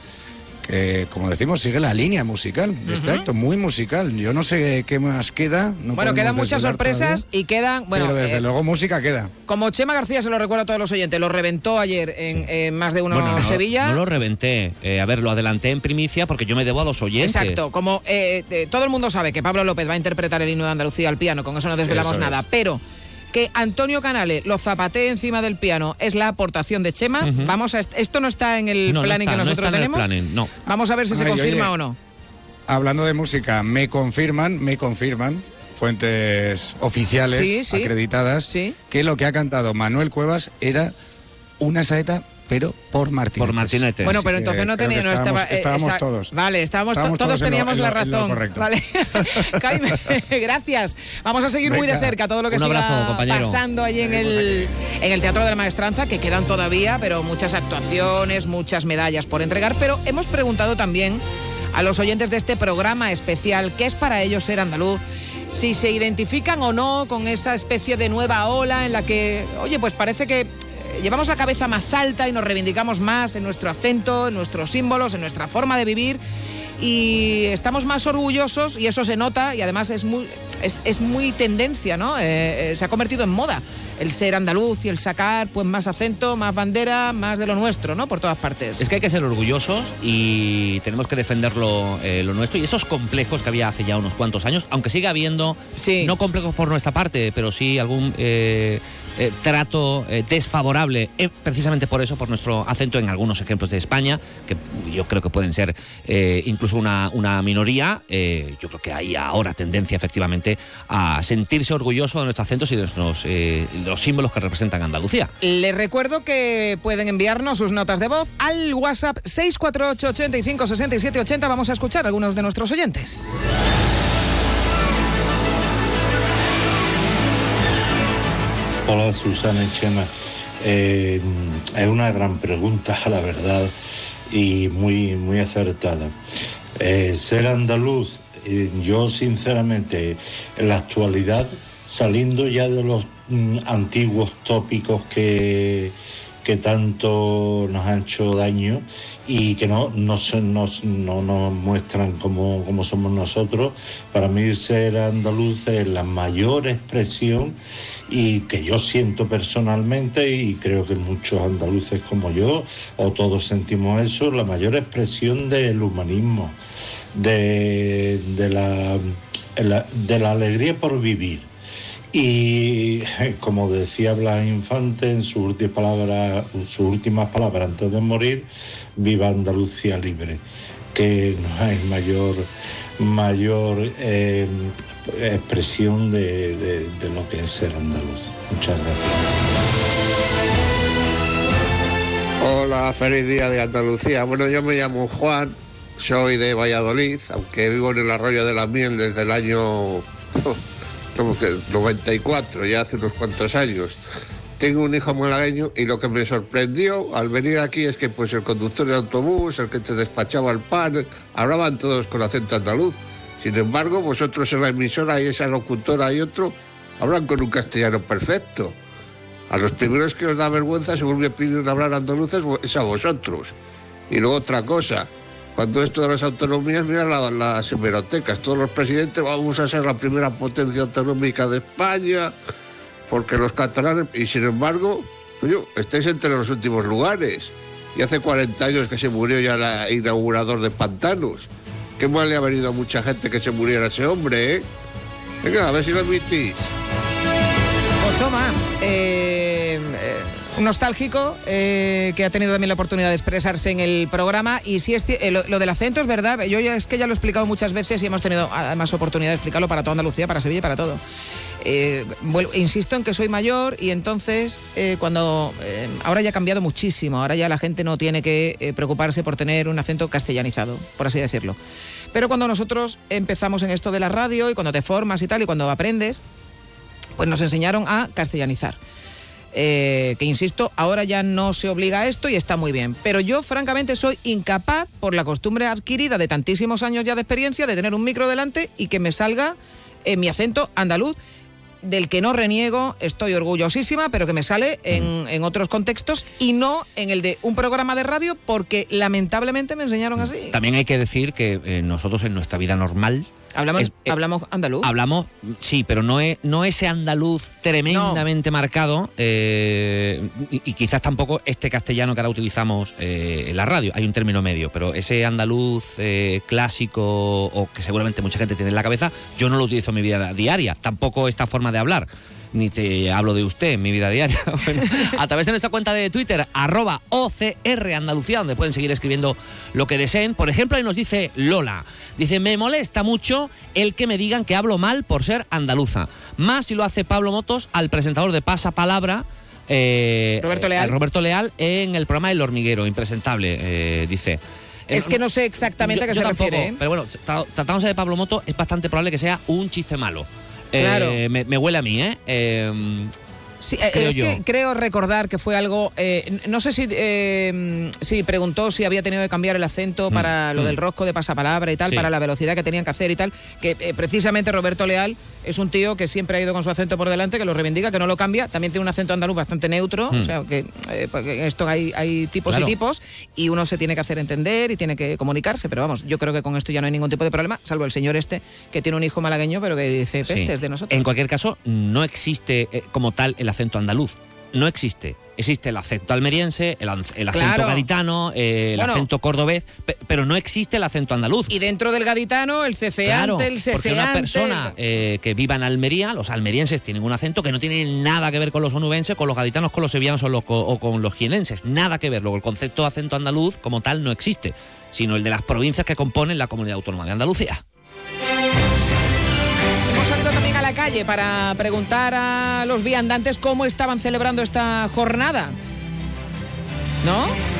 que, como decimos, sigue la línea musical de este acto, muy musical. Yo no sé qué más queda. no bueno, quedan muchas sorpresas todavía, y quedan, bueno, pero desde eh, luego música queda. como Chema García se lo recuerdo a todos los oyentes, lo reventó ayer en, más de uno Bueno, no, Sevilla. no lo reventé. Eh, a ver, lo adelanté en primicia porque yo me debo a los oyentes. Exacto, como eh, eh, todo el mundo sabe que Pablo López va a interpretar el himno de Andalucía al piano, con eso no desvelamos Eso es. nada, pero que Antonio Canales lo zapatee encima del piano es la aportación de Chema. Vamos a esto no está en el No, no planning está, que no nosotros está en el tenemos. planning, no. Vamos a ver si se confirma oye. o no. Hablando de música, me confirman, me confirman fuentes oficiales Sí, sí. acreditadas que lo que ha cantado Manuel Cuevas era una saeta pero por Martinete. Por Martinete. Bueno, pero entonces no tenía, no estaba. eh, Estábamos esa- todos. Vale, estábamos, to- Estábamos todos, todos en lo- teníamos en la lo- en lo razón. correcto. Vale. Jaime, gracias. Vamos a seguir muy de cerca todo lo que siga pasando allí en el, en el Teatro de la Maestranza, que quedan todavía, pero muchas actuaciones, muchas medallas por entregar. Pero hemos preguntado también a los oyentes de este programa especial qué es para ellos ser andaluz. Si se identifican o no con esa especie de nueva ola en la que, oye, pues parece que eh, llevamos la cabeza más alta y nos reivindicamos más en nuestro acento, en nuestros símbolos, en nuestra forma de vivir y estamos más orgullosos y eso se nota y además es muy, es, es muy tendencia, ¿no? Eh, eh, se ha convertido en moda el ser andaluz y el sacar pues más acento, más bandera, más de lo nuestro, ¿no? Por todas partes. Es que hay que ser orgullosos y tenemos que defenderlo eh, lo nuestro y esos complejos que había hace ya unos cuantos años, aunque sigue habiendo, no complejos por nuestra parte, pero sí algún eh, trato eh, desfavorable, eh, precisamente por eso, por nuestro acento en algunos ejemplos de España, que yo creo que pueden ser incluso una, minoría. yo creo que hay ahora tendencia efectivamente a sentirse orgulloso de nuestros acentos y de nuestros, los símbolos que representan Andalucía. Les recuerdo que pueden enviarnos sus notas de voz al WhatsApp 648 85 67 80. Vamos a escuchar a algunos de nuestros oyentes. Hola Susana y. Eh, es una gran pregunta, la verdad, y muy, muy acertada. Eh, ser andaluz, eh, yo sinceramente, en la actualidad, saliendo ya de los mm, antiguos tópicos que, que tanto nos han hecho daño y que no, no, se- nos, no nos muestran como, como somos nosotros, para mí ser andaluz es la mayor expresión y que yo siento personalmente y creo que muchos andaluces como yo o todos sentimos eso, la mayor expresión del humanismo, de, la, alegría por vivir. Y como decía Blas Infante en sus últimas palabras, sus últimas palabras antes de morir, viva Andalucía libre, que no hay mayor, mayor eh, expresión de, lo que es ser andaluz. Muchas gracias. Hola, feliz día de Andalucía. Bueno, yo me llamo Juan, soy de Valladolid, aunque vivo en el Arroyo de la Miel desde el año como que 94, ya hace unos cuantos años. Tengo un hijo malagueño y lo que me sorprendió al venir aquí es que pues el conductor de autobús, el que te despachaba el pan, hablaban todos con acento andaluz. Sin embargo, vosotros en la emisora y esa locutora y otro hablan con un castellano perfecto. A los primeros que os da vergüenza, según me piden hablar andaluces, es a vosotros. Y luego otra cosa, cuando esto de las autonomías, mira la- las hemerotecas, todos los presidentes vamos a ser la primera potencia autonómica de España, porque los catalanes, y sin embargo, coño, estáis entre los últimos lugares. Y hace 40 años que se murió ya el inaugurador de Pantanos. Qué mal le ha venido a mucha gente que se muriera ese hombre, ¿eh? Venga, a ver si lo admitís. Pues toma, eh, eh, nostálgico eh, que ha tenido también la oportunidad de expresarse en el programa. Y si es eh, lo, lo del acento es verdad, yo ya, es que ya lo he explicado muchas veces y hemos tenido además oportunidad de explicarlo para toda Andalucía, para Sevilla y para todo. Eh, insisto en que soy mayor y entonces eh, cuando eh, ahora ya ha cambiado muchísimo, ahora ya la gente no tiene que preocuparse por tener un acento castellanizado, por así decirlo. Pero cuando nosotros empezamos en esto de la radio y cuando te formas y tal y cuando aprendes, pues nos enseñaron a castellanizar. Que insisto, ahora ya no se obliga a esto y está muy bien. Pero yo, francamente, soy incapaz, por la costumbre adquirida de tantísimos años ya de experiencia, de tener un micro delante y que me salga mi acento andaluz, del que no reniego, estoy orgullosísima, pero que me sale en, otros contextos y no en el de un programa de radio, porque lamentablemente me enseñaron así. También hay que decir que eh, nosotros en nuestra vida normal Hablamos, Es- eh, hablamos andaluz. Hablamos, sí, pero no, es, no ese andaluz tremendamente marcado eh, y, y quizás tampoco este castellano que ahora utilizamos eh, en la radio. Hay un término medio, pero ese andaluz eh, clásico o que seguramente mucha gente tiene en la cabeza, yo no lo utilizo en mi vida diaria. Tampoco esta forma de hablar. Ni te hablo de usted en mi vida diaria. Bueno, a través de nuestra cuenta de Twitter, arroba OCR Andalucía, donde pueden seguir escribiendo lo que deseen. Por ejemplo, ahí nos dice Lola. Dice, me molesta mucho el que me digan que hablo mal por ser andaluza. Más si lo hace Pablo Motos al presentador de Pasapalabra. eh, Roberto Leal. eh, Roberto Leal en el programa El Hormiguero, impresentable, eh, dice. Es que no sé exactamente a qué se tampoco, refiere. ¿eh? Pero bueno, tra- tratándose de Pablo Moto, es bastante probable que sea un chiste malo. Eh, Claro. me, me huele a mí, ¿eh? Sí, eh, creo es yo. que creo recordar que fue algo. eh, no sé si, eh, si preguntó si había tenido que cambiar el acento para lo mm. del rosco de pasapalabra y tal, Sí. para la velocidad que tenían que hacer y tal. Que eh, precisamente Roberto Leal es un tío que siempre ha ido con su acento por delante, que lo reivindica, que no lo cambia. También tiene un acento andaluz bastante neutro, Mm. o sea, que esto hay, hay tipos Claro. y tipos y uno se tiene que hacer entender y tiene que comunicarse. Pero vamos, yo creo que con esto ya no hay ningún tipo de problema, salvo el señor este que tiene un hijo malagueño, pero que dice sí. pestes de nosotros. En cualquier caso, no existe como tal el acento andaluz. No existe. Existe el acento almeriense, el, acento Claro. gaditano, eh, el Bueno. acento cordobés, pe- pero no existe el acento andaluz. Y dentro del gaditano, el ceceante, Claro, el porque seseante... una persona eh, que viva en Almería, los almerienses tienen un acento que no tiene nada que ver con los onubenses, con los gaditanos, con los sevillanos o, los o con los jienenses. Nada que ver. Luego, el concepto de acento andaluz como tal no existe, sino el de las provincias que componen la comunidad autónoma de Andalucía. La calle para preguntar a los viandantes cómo estaban celebrando esta jornada. ¿No?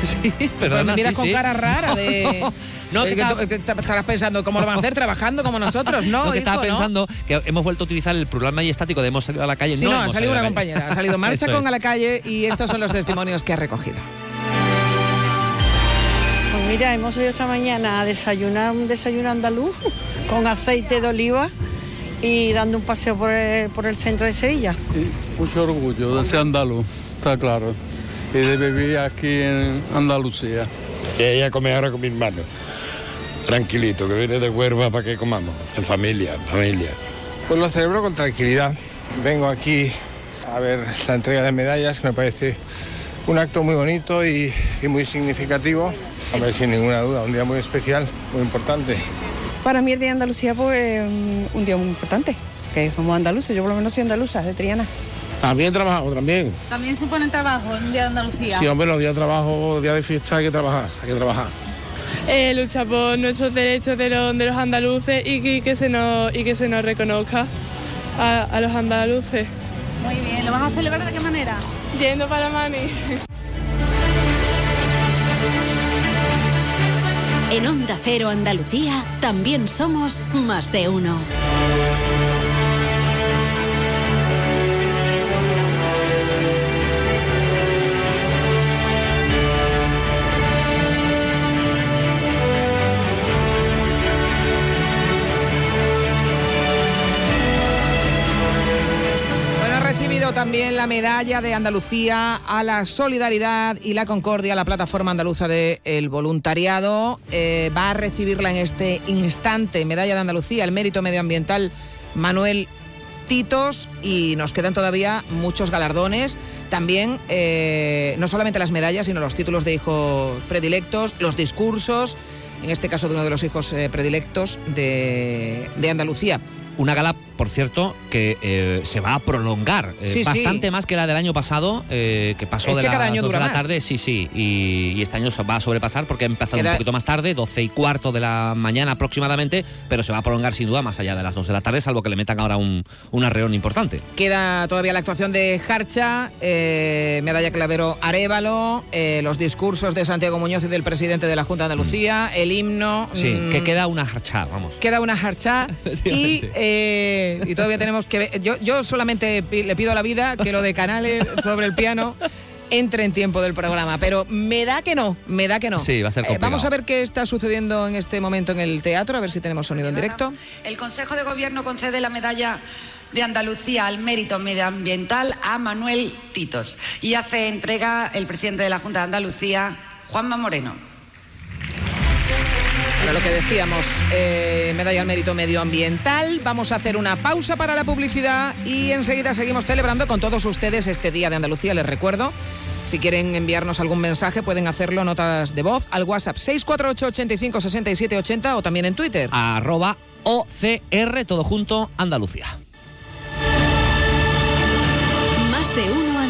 Sí, Pues perdona, miras sí, con sí. cara rara de... No, que estarás pensando cómo lo van a hacer trabajando como nosotros, ¿no? Lo que hijo, estaba ¿no? pensando que hemos vuelto a utilizar el plural majestático de hemos salido a la calle. Sí, no, ha hemos salido una compañera, ha salido marcha Eso con es. a la calle y estos son los testimonios que ha recogido. Pues mira, hemos ido esta mañana a desayunar un desayuno andaluz con aceite de oliva y dando un paseo por el, por el centro de Sevilla. Mucho orgullo de ser andaluz, está claro. Y de vivir aquí en Andalucía. Y ella a comer ahora con mi hermano. Tranquilito, que viene de Huerva para que comamos. En familia, en familia. Pues lo celebro con tranquilidad. Vengo aquí a ver la entrega de medallas, que me parece un acto muy bonito y, y muy significativo. A ver, sin ninguna duda, un día muy especial, muy importante. Para mí el Día de Andalucía pues un- día muy importante, que somos andaluces, yo por lo menos soy andaluza, de Triana. También trabajo, también. También suponen trabajo en un día de Andalucía. Sí, hombre, los días de trabajo, días de fiesta hay que trabajar, hay que trabajar. eh, luchar por nuestros derechos de los, de los andaluces y que, que se nos, y que se nos reconozca a, a los andaluces. Muy bien, ¿lo vas a celebrar de qué manera? Yendo para Mani. En Onda Cero Andalucía también somos más de uno. También la medalla de Andalucía a la solidaridad y la concordia, la plataforma andaluza del voluntariado. Eh, va a recibirla en este instante, medalla de Andalucía, el mérito medioambiental Manuel Titos y nos quedan todavía muchos galardones. También, eh, no solamente las medallas, sino los títulos de hijos predilectos, los discursos, en este caso de uno de los hijos eh, predilectos de, de Andalucía. Una gala, por cierto, que eh, se va a prolongar eh, Sí, sí. bastante más que la del año pasado, eh, que pasó Es de que las cada año 2 de dura la más. tarde, sí, sí, y, y este año se va a sobrepasar porque ha empezado Queda- un poquito más tarde, 12 y cuarto de la mañana aproximadamente, pero se va a prolongar sin duda más allá de las 2 de la tarde, salvo que le metan ahora un, un arreón importante. Queda todavía la actuación de Harcha, Medalla Clavero Arevalo, los discursos de Santiago Muñoz y del presidente de la Junta de Andalucía, el himno. Sí, mm, que queda una harcha, vamos. Queda una harcha y, eh, y todavía tenemos que ver. Yo, yo solamente le pido a la vida que lo de Canales sobre el piano entre en tiempo del programa, pero me da que no, me da que no. Sí, va a ser Eh, complicado. vamos a ver qué está sucediendo en este momento en el teatro, a ver si tenemos sonido en directo. El Consejo de Gobierno concede la medalla de Andalucía al mérito medioambiental a Manuel Titos y hace entrega el presidente de la Junta de Andalucía, Juanma Moreno. Para lo que decíamos, eh, medalla al mérito medioambiental. Vamos a hacer una pausa para la publicidad y enseguida seguimos celebrando con todos ustedes este Día de Andalucía. Les recuerdo, si quieren enviarnos algún mensaje, pueden hacerlo notas de voz al WhatsApp 648 85 67 80 o también en Twitter. Arroba OCR, todo junto, Andalucía.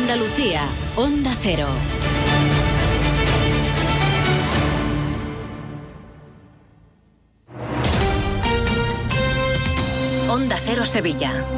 Andalucía, Onda Cero. Onda Cero Sevilla.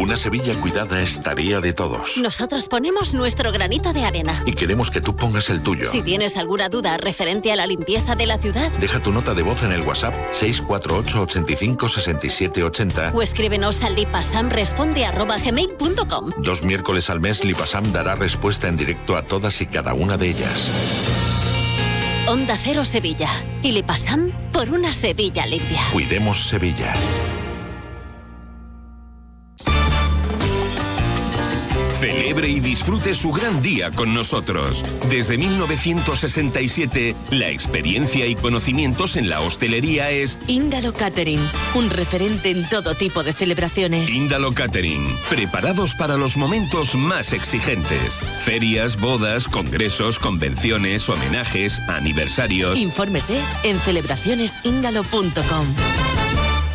Una Sevilla cuidada es tarea de todos. Nosotros ponemos nuestro granito de arena. Y queremos que tú pongas el tuyo. Si tienes alguna duda referente a la limpieza de la ciudad, Deja tu nota de voz en el WhatsApp 648 85 67 80. o escríbenos al lipasamresponde@gmail.com. Dos miércoles al mes Lipasam dará respuesta en directo a todas y cada una de ellas. Onda Cero Sevilla. Y Lipasam por una Sevilla limpia. Cuidemos Sevilla. Celebre y disfrute su gran día con nosotros. Desde 1967, la experiencia y conocimientos en la hostelería es Índalo Catering, un referente en todo tipo de celebraciones. Índalo Catering, preparados para los momentos más exigentes. Ferias, bodas, congresos, convenciones, homenajes, aniversarios. Infórmese en celebracionesíndalo.com.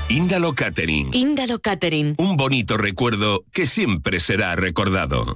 Índalo Catering. Índalo Catering. Un bonito recuerdo que siempre será recordado.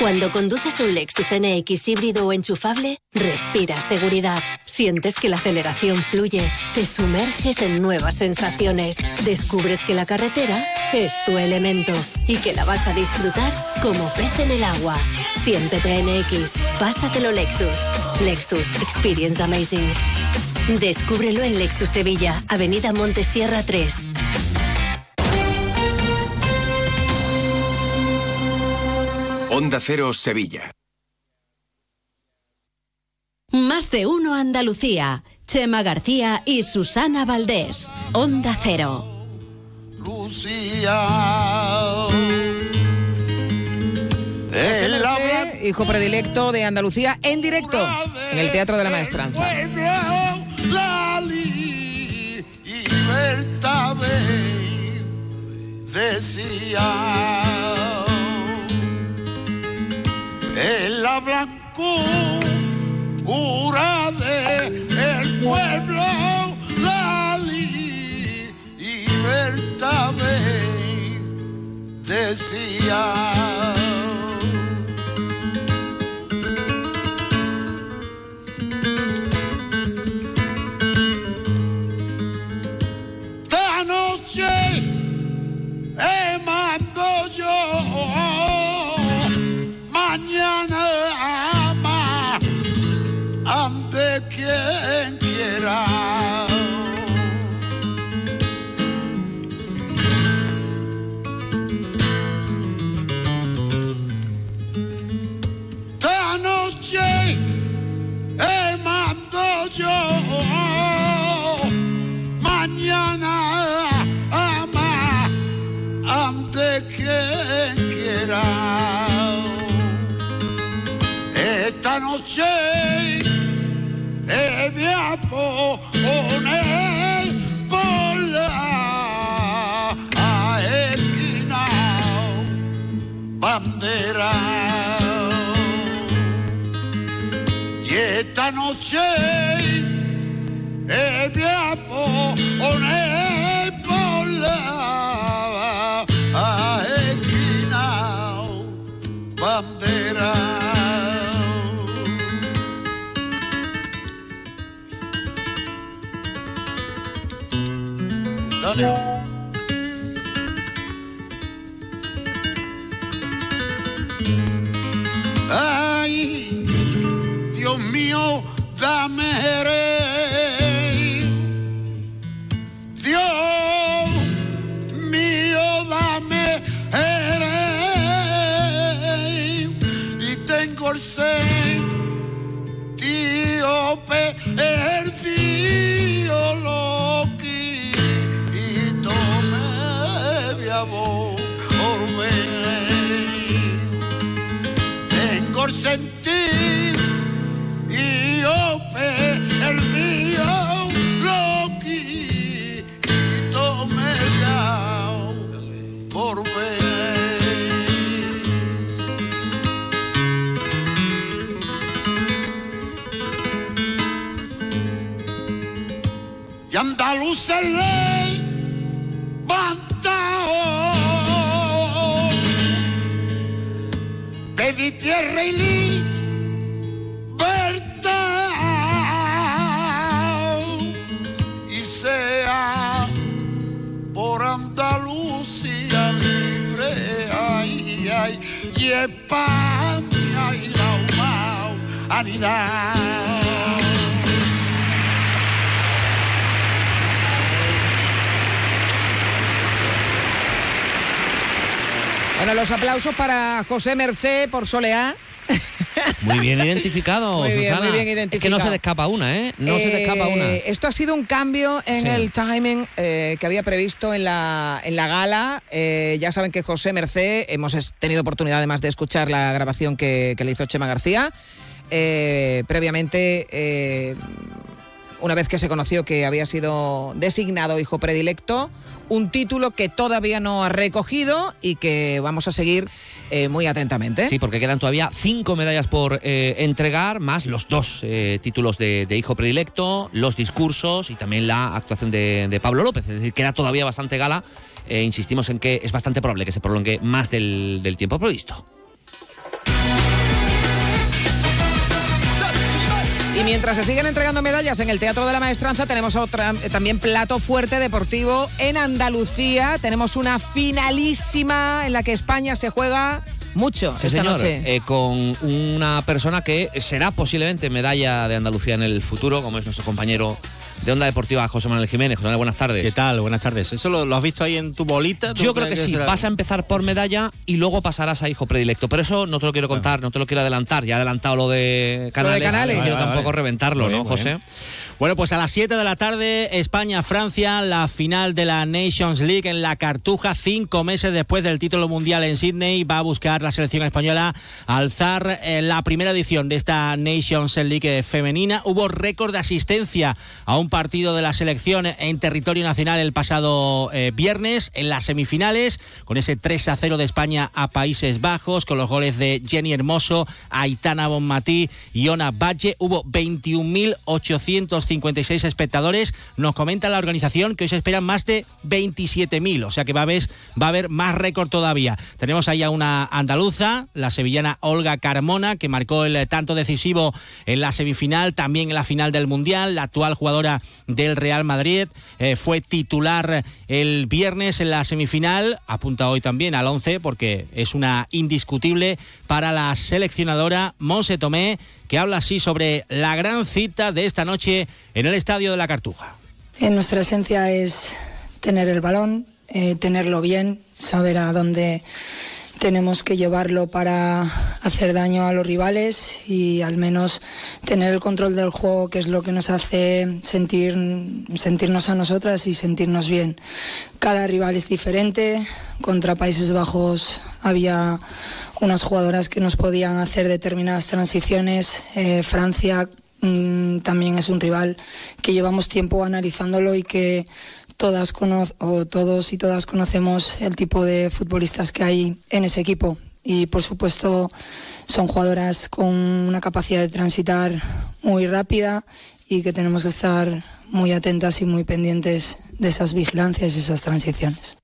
Cuando conduces un Lexus NX híbrido o enchufable, respiras seguridad. Sientes que la aceleración fluye, te sumerges en nuevas sensaciones, descubres que la carretera es tu elemento y que la vas a disfrutar como pez en el agua. Siéntete NX, pásatelo Lexus. Lexus Experience Amazing. Descúbrelo en Lexus Sevilla, Avenida Montesierra 3. Onda Cero Sevilla. Más de uno Andalucía. Chema García y Susana Valdés. Onda Cero. Este hijo predilecto de Andalucía en directo en el Teatro de la Maestranza. Decía en la blancura de el pueblo la libertad decía aplausos para José Mercé por Soleá. Muy bien identificado, Muy bien, Susana. muy bien Es que no identificado. se le escapa una, ¿eh? No se le escapa Eh, una. Esto ha sido un cambio en Sí. el timing eh, que había previsto en la, en la gala. Eh, ya saben que José Mercé, hemos tenido oportunidad además de escuchar la grabación que, que le hizo Chema García. Previamente, una vez que se conoció que había sido designado hijo predilecto, un título que todavía no ha recogido y que vamos a seguir eh, muy atentamente. Sí, porque quedan todavía cinco medallas por eh, entregar, más los dos eh, títulos de, hijo predilecto, los discursos y también la actuación de, Pablo López. Es decir, queda todavía bastante gala. Insistimos en que es bastante probable que se prolongue más del tiempo previsto. Y mientras se siguen entregando medallas en el Teatro de la Maestranza, tenemos otra, eh, también plato fuerte deportivo en Andalucía. Tenemos una finalísima en la que España se juega mucho Sí, esta señor, noche. eh, con una persona que será posiblemente medalla de Andalucía en el futuro, como es nuestro compañero de Onda Deportiva, José Manuel Jiménez. José Manuel, buenas tardes. ¿Qué tal? Buenas tardes. ¿Eso lo, lo has visto ahí en tu bolita? ¿Tú Yo creo que sí, será- vas a empezar por medalla y luego pasarás a hijo predilecto. Pero eso no te lo quiero contar, no te lo quiero adelantar. Ya he adelantado lo de Canales. Canales. No quiero Vale, vale, tampoco reventarlo, ¿no, José? Bueno, pues a las 7 de la tarde, España-Francia, la final de la Nations League en la Cartuja, cinco meses después del título mundial en Sydney, va a buscar la selección española alzar eh, la primera edición de esta Nations League femenina. Hubo récord de asistencia a un partido de la selección en territorio nacional el pasado eh, viernes en las semifinales, con ese 3 a 0 de España a Países Bajos, con los goles de Jenny Hermoso, Aitana Bonmatí y Ona Valle. Hubo 21.856 espectadores. Nos comenta la organización que hoy se esperan más de 27.000, o sea que va a haber, va a haber más récord todavía. Tenemos ahí a una andaluza, la sevillana Olga Carmona, que marcó el tanto decisivo en la semifinal, también en la final del Mundial, la actual jugadora del Real Madrid, eh, fue titular el viernes en la semifinal, apunta hoy también al 11 porque es una indiscutible para la seleccionadora Monse Tomé, que habla así sobre la gran cita de esta noche en el Estadio de la Cartuja. En nuestra esencia es tener el balón, eh, tenerlo bien, saber a dónde tenemos que llevarlo para hacer daño a los rivales y al menos tener el control del juego, que es lo que nos hace sentir, sentirnos a nosotras y sentirnos bien. Cada rival es diferente. Contra Países Bajos había unas jugadoras que nos podían hacer determinadas transiciones. Eh, Francia mm, también es un rival que llevamos tiempo analizándolo y que todas o todos y todas conocemos el tipo de futbolistas que hay en ese equipo y por supuesto son jugadoras con una capacidad de transitar muy rápida y que tenemos que estar muy atentas y muy pendientes de esas vigilancias y esas transiciones.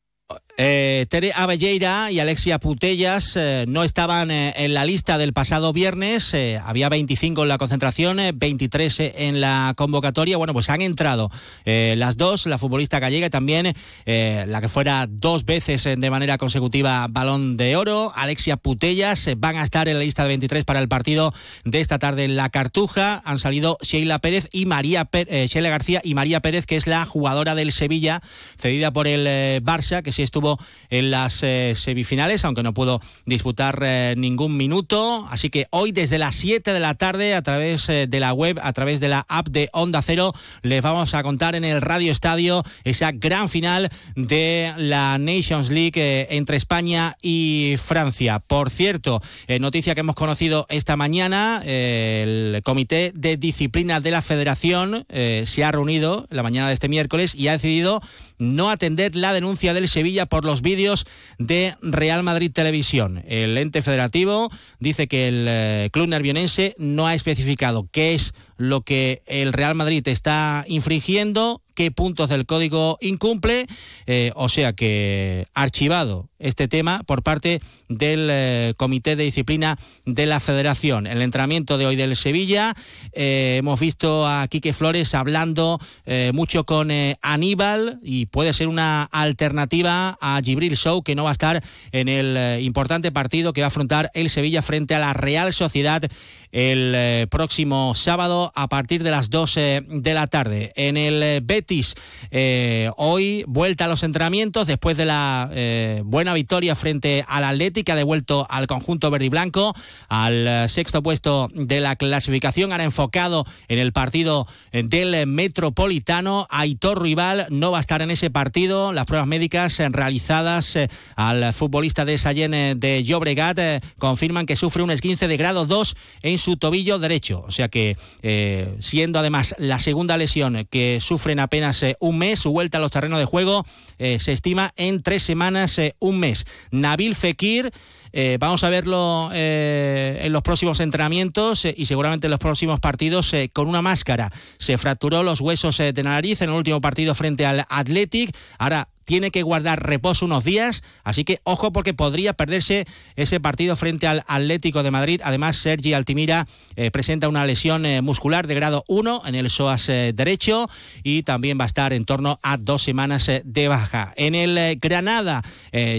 Eh, Tere Abelleira y Alexia Putellas eh, no estaban eh, en la lista del pasado viernes. eh, había 25 en la concentración, eh, 23 en la convocatoria. Bueno, pues han entrado las dos, la futbolista gallega y también la que fuera dos veces de manera consecutiva balón de oro, Alexia Putellas. van a estar en la lista de 23 para el partido de esta tarde en la Cartuja. Han salido Sheila Pérez y María Pé- eh, Sheila García y María Pérez, que es la jugadora del Sevilla, cedida por el Barça, que sí estuvo en las eh, semifinales, aunque no pudo disputar eh, ningún minuto. Así que hoy desde las 7 de la tarde, a través eh, de la web, a través de la app de Onda Cero, les vamos a contar en el Radio Estadio esa gran final de la Nations League entre España y Francia. Por cierto, noticia que hemos conocido esta mañana, el Comité de Disciplina de la Federación se ha reunido la mañana de este miércoles y ha decidido no atender la denuncia del Sevilla los vídeos de Real Madrid Televisión. El ente federativo dice que el eh, club nervionense no ha especificado qué es lo que el Real Madrid está infringiendo, qué puntos del código incumple, eh, o sea que archivado este tema por parte del eh, Comité de Disciplina de la Federación. El entrenamiento de hoy del Sevilla eh, hemos visto a Quique Flores hablando mucho con Aníbal y puede ser una alternativa a Gibril Show que no va a estar en el importante partido que va a afrontar el Sevilla frente a la Real Sociedad el próximo sábado a partir de las 12 de la tarde. En el eh, Betis, eh, hoy vuelta a los entrenamientos después de la eh, buena victoria frente al Atlético, ha devuelto al conjunto verde y blanco al sexto puesto de la clasificación, ahora enfocado en el partido del Metropolitano. Aitor Rival no va a estar en ese partido. Las pruebas médicas realizadas al futbolista de eh, de Llobregat confirman que sufre un esguince de grado 2 en su tobillo derecho. O sea que, siendo además la segunda lesión que sufre en apenas eh, un mes, su vuelta a los terrenos de juego eh, se estima en tres semanas, eh, un mes. Nabil Fekir. eh, vamos a verlo eh, en los próximos entrenamientos eh, y seguramente en los próximos partidos eh, con una máscara. Se fracturó los huesos eh, de nariz en el último partido frente al Athletic. Ahora tiene que guardar reposo unos días, así que ojo porque podría perderse ese partido frente al Atlético de Madrid. Además, Sergi Altimira eh, presenta una lesión eh, muscular de grado 1 en el psoas eh, derecho y también va a estar en torno a dos semanas de baja. En el Granada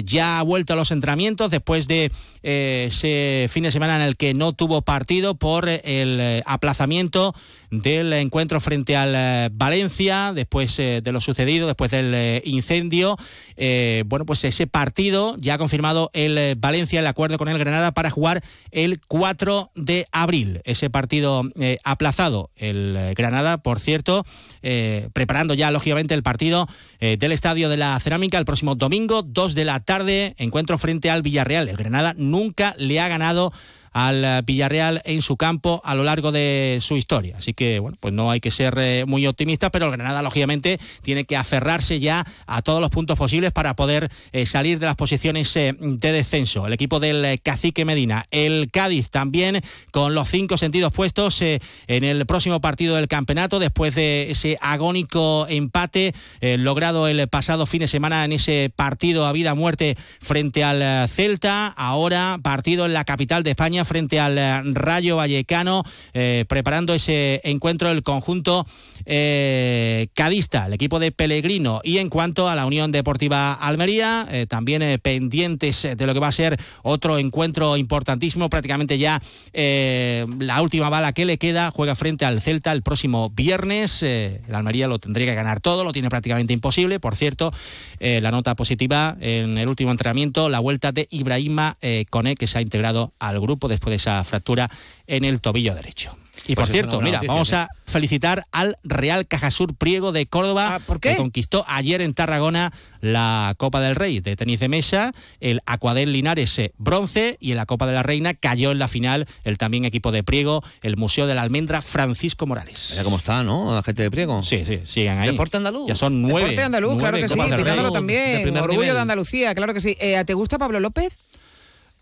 ya ha vuelto a los entrenamientos después de ese fin de semana en el que no tuvo partido por eh, el eh, aplazamiento del encuentro frente al eh, Valencia, después eh, de lo sucedido, después del eh, incendio. Eh, bueno, pues ese partido ya ha confirmado el eh, Valencia el acuerdo con el Granada para jugar el 4 de abril. Ese partido eh, aplazado. El eh, Granada, por cierto, eh, preparando ya lógicamente el partido eh, del Estadio de la Cerámica el próximo domingo, 2 de la tarde, encuentro frente al Villarreal. El Granada nunca le ha ganado al eh, Villarreal en su campo a lo largo de su historia. Así que, bueno, pues no hay que ser eh, muy optimista, pero el Granada, lógicamente, tiene que aferrarse ya a todos los puntos posibles para poder eh, salir de las posiciones de descenso. El equipo del Cacique Medina, el Cádiz también con los cinco sentidos puestos en el próximo partido del campeonato, después de ese agónico empate logrado el pasado fin de semana en ese partido a vida o muerte frente al Celta. Ahora partido en la capital de España frente al eh, Rayo Vallecano, eh, preparando ese encuentro del conjunto eh, cadista, el equipo de Pellegrino. Y en cuanto a la Unión Deportiva Almería, también pendientes de lo que va a ser otro encuentro importantísimo, prácticamente ya la última bala que le queda, juega frente al Celta el próximo viernes. El Almería lo tendría que ganar todo, lo tiene prácticamente imposible. Por cierto, la nota positiva en el último entrenamiento, la vuelta de Ibrahima Kone, que se ha integrado al grupo después de esa fractura en el tobillo derecho. Y Pues por cierto, mira, noticia, vamos sí. a felicitar al Real Cajasur Priego de Córdoba, que conquistó ayer en Tarragona la Copa del Rey de tenis de mesa, el Aquadel Linares eh, bronce y en la Copa de la Reina cayó en la final el también equipo de Priego, el Museo de la Almendra Francisco Morales. Mira cómo está, ¿no? La gente de Priego. Sí, sí, sigan ahí. Deporte andaluz. Ya son nueve. Deporte andaluz, nueve claro que sí, Rey. también. primer Orgullo nivel. de Andalucía, claro que sí. Eh, ¿Te gusta Pablo López?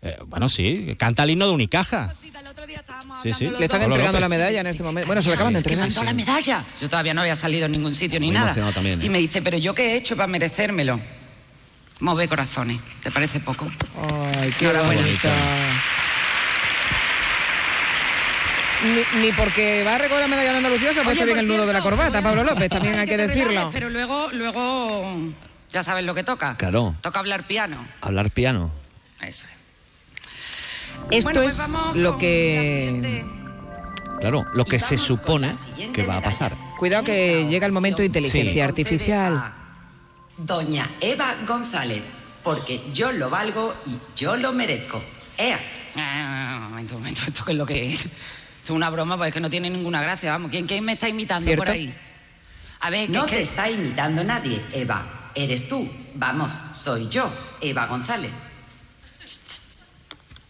Eh, bueno, sí, canta el himno de Unicaja. Sí, sí. Le están entregando la medalla en este momento. Bueno, se le acaban de ¿Qué entregar. la medalla? Yo todavía no había salido en ningún sitio ni Muy nada. también, ¿eh? Y me dice, pero yo qué he hecho para merecérmelo. Move corazones. ¿Te parece poco? Ay, qué Enhorabuena. bonita. Ni, ni porque va a recoger la medalla de Andalucía se ha puesto bien el nudo de la corbata, Pablo López, también hay que decirlo. relajes, Pero luego, luego, ya sabes lo que toca. Claro. Toca hablar piano. Hablar piano. Eso es. Esto Bueno, pues es lo que... Claro, lo que se supone que va a pasar. Cuidado que llega el momento de inteligencia Sí. artificial. Doña Eva González, porque yo lo valgo y yo lo merezco. ¡Ea! Ah, un momento, un momento, ¿esto qué es lo que es? Esto es una broma, pues es que no tiene ninguna gracia, vamos. ¿Quién, quién me está imitando ¿Cierto? por ahí? A ver, que No que- te está imitando nadie, Eva. Eres tú. Vamos, soy yo, Eva González.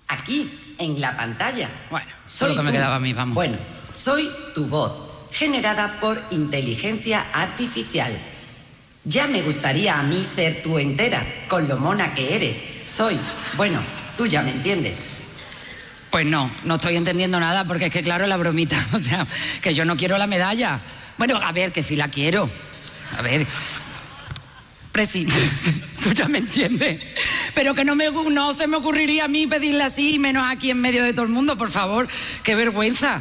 Aquí, en la pantalla. Bueno, soy lo que me tú. quedaba a mí, vamos. Bueno, soy tu voz, generada por inteligencia artificial. Ya me gustaría a mí ser tú entera, con lo mona que eres. Soy, bueno, tú ya me entiendes. Pues no, no estoy entendiendo nada porque es que, claro, la bromita, o sea, que yo no quiero la medalla. Bueno, a ver, que sí la quiero. A ver. Presi, tú ya me entiendes. Pero que no, me, no se me ocurriría a mí pedirle así, menos aquí en medio de todo el mundo, por favor. Qué vergüenza.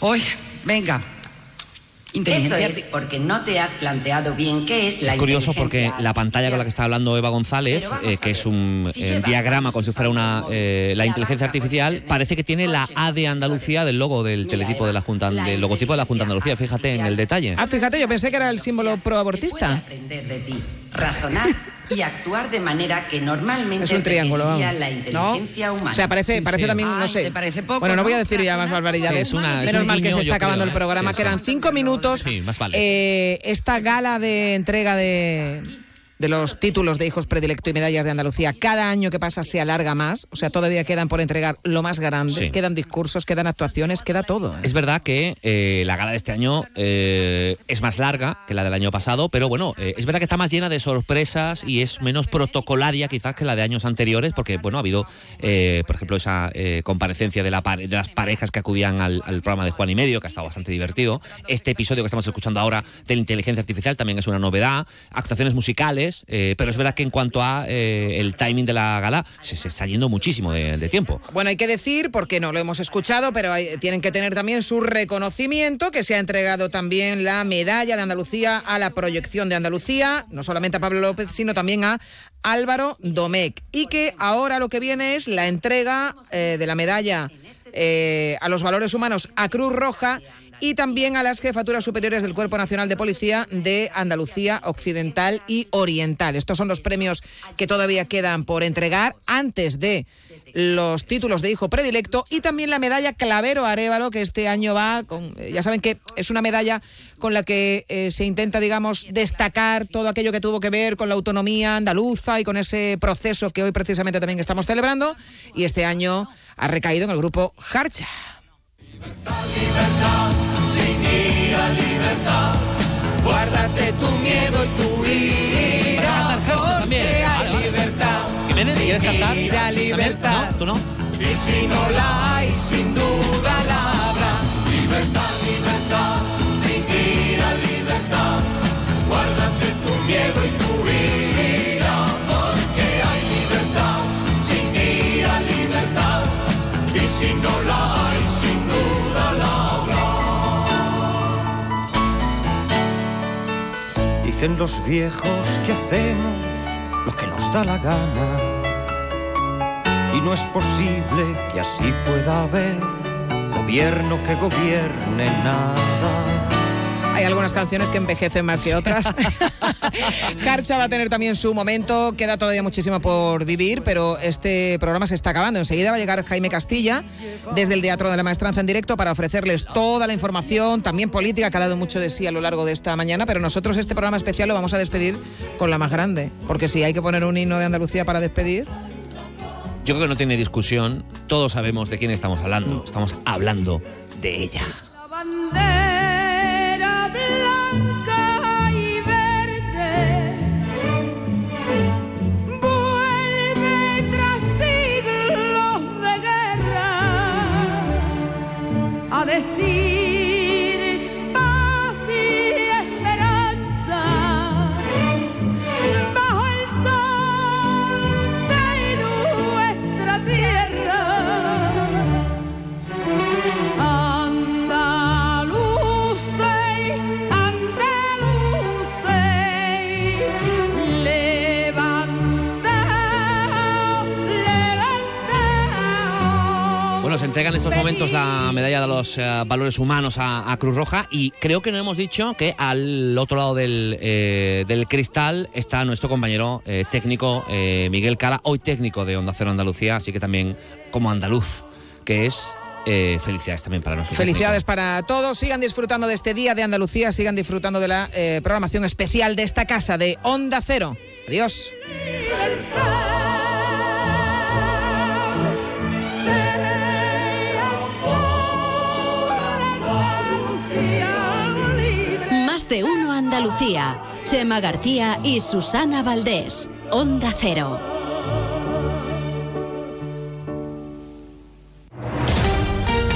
Hoy, venga. Eso Inteligencia es porque no te has planteado bien qué es la Es curioso porque la pantalla con la que está hablando Eva González, eh, a que es un si eh, diagrama como si fuera una eh, la inteligencia artificial, parece que tiene la A de Andalucía del logo del teletipo de la Junta, del logotipo de la Junta de Andalucía. Fíjate en el detalle. Ah, fíjate, yo pensé que era el símbolo proabortista. aprender de ti, razonar y actuar de manera que normalmente Es un triángulo, la inteligencia humana. O sea, parece, parece también, no sé. bueno, no voy a decir ya más barbaridades. Sí, es una- es Menos un mal que se está acabando creo, el programa. Sí. Quedan cinco minutos. Sí, más vale. Eh, esta gala de entrega de, de los títulos de hijos predilecto y medallas de Andalucía, cada año que pasa se alarga más. O sea, todavía quedan por entregar lo más grande. Sí. Quedan discursos, quedan actuaciones, queda todo. ¿eh? Es verdad que eh, la gala de este año eh, es más larga que la del año pasado, pero bueno, eh, es verdad que está más llena de sorpresas y es menos protocolaria quizás que la de años anteriores, porque bueno, ha habido, eh, por ejemplo, esa eh, comparecencia de, la de las parejas que acudían al, al programa de Juan y Medio, que ha estado bastante divertido. Este episodio que estamos escuchando ahora de la inteligencia artificial también es una novedad. Actuaciones musicales, eh, pero es verdad que en cuanto a eh, el timing de la gala, se, está yendo muchísimo de, tiempo. Bueno, hay que decir, porque no lo hemos escuchado, pero hay- tienen que tener también su reconocimiento, que se ha entregado también la medalla de Andalucía a la proyección de Andalucía, no solamente a Pablo López, sino también a Álvaro Domecq. Y que ahora lo que viene es la entrega eh, de la medalla a los valores humanos a Cruz Roja y también a las jefaturas superiores del Cuerpo Nacional de Policía de Andalucía Occidental y Oriental. Estos son los premios que todavía quedan por entregar antes de los títulos de hijo predilecto y también la medalla Clavero Arevalo que este año va con eh, ya saben que es una medalla con la que eh, se intenta digamos destacar todo aquello que tuvo que ver con la autonomía andaluza y con ese proceso que hoy precisamente también estamos celebrando y este año ha recaído en el grupo Harcha. Sin ira, libertad. Guárdate tu miedo y tu ira. Hay libertad. ¿quieres cantar? ¿También? libertad. ¿Tú no? Y si no la hay, sin duda la habrá. Libertad, libertad. Sin ira, libertad. Guárdate tu miedo y tu ira. Porque hay libertad. Sin ira, libertad. Y si no Dicen los viejos que hacemos lo que nos da la gana. Y no es posible que así pueda haber gobierno que gobierne nada. Hay algunas canciones que envejecen más que otras. Harcha va a tener también su momento, queda todavía muchísimo por vivir, pero este programa se está acabando. Enseguida va a llegar Jaime Castilla desde el Teatro de la Maestranza en directo para ofrecerles toda la información, también política, que ha dado mucho de sí a lo largo de esta mañana, pero nosotros este programa especial lo vamos a despedir con la más grande, porque si hay que poner un himno de Andalucía para despedir, Yo creo que no tiene discusión. Todos sabemos de quién estamos hablando. Estamos hablando de ella. Entrega en estos momentos la medalla de los eh, valores humanos a, Cruz Roja y creo que no hemos dicho que al otro lado del, eh, del cristal está nuestro compañero eh, técnico Miguel Cala, hoy técnico de Onda Cero Andalucía, así que también como andaluz, que es felicidades también para nosotros. Felicidades para todos. Sigan disfrutando de este día de Andalucía, sigan disfrutando de la programación especial de esta casa de Onda Cero. Adiós. Andalucía. Chema García y Susana Valdés. Onda Cero.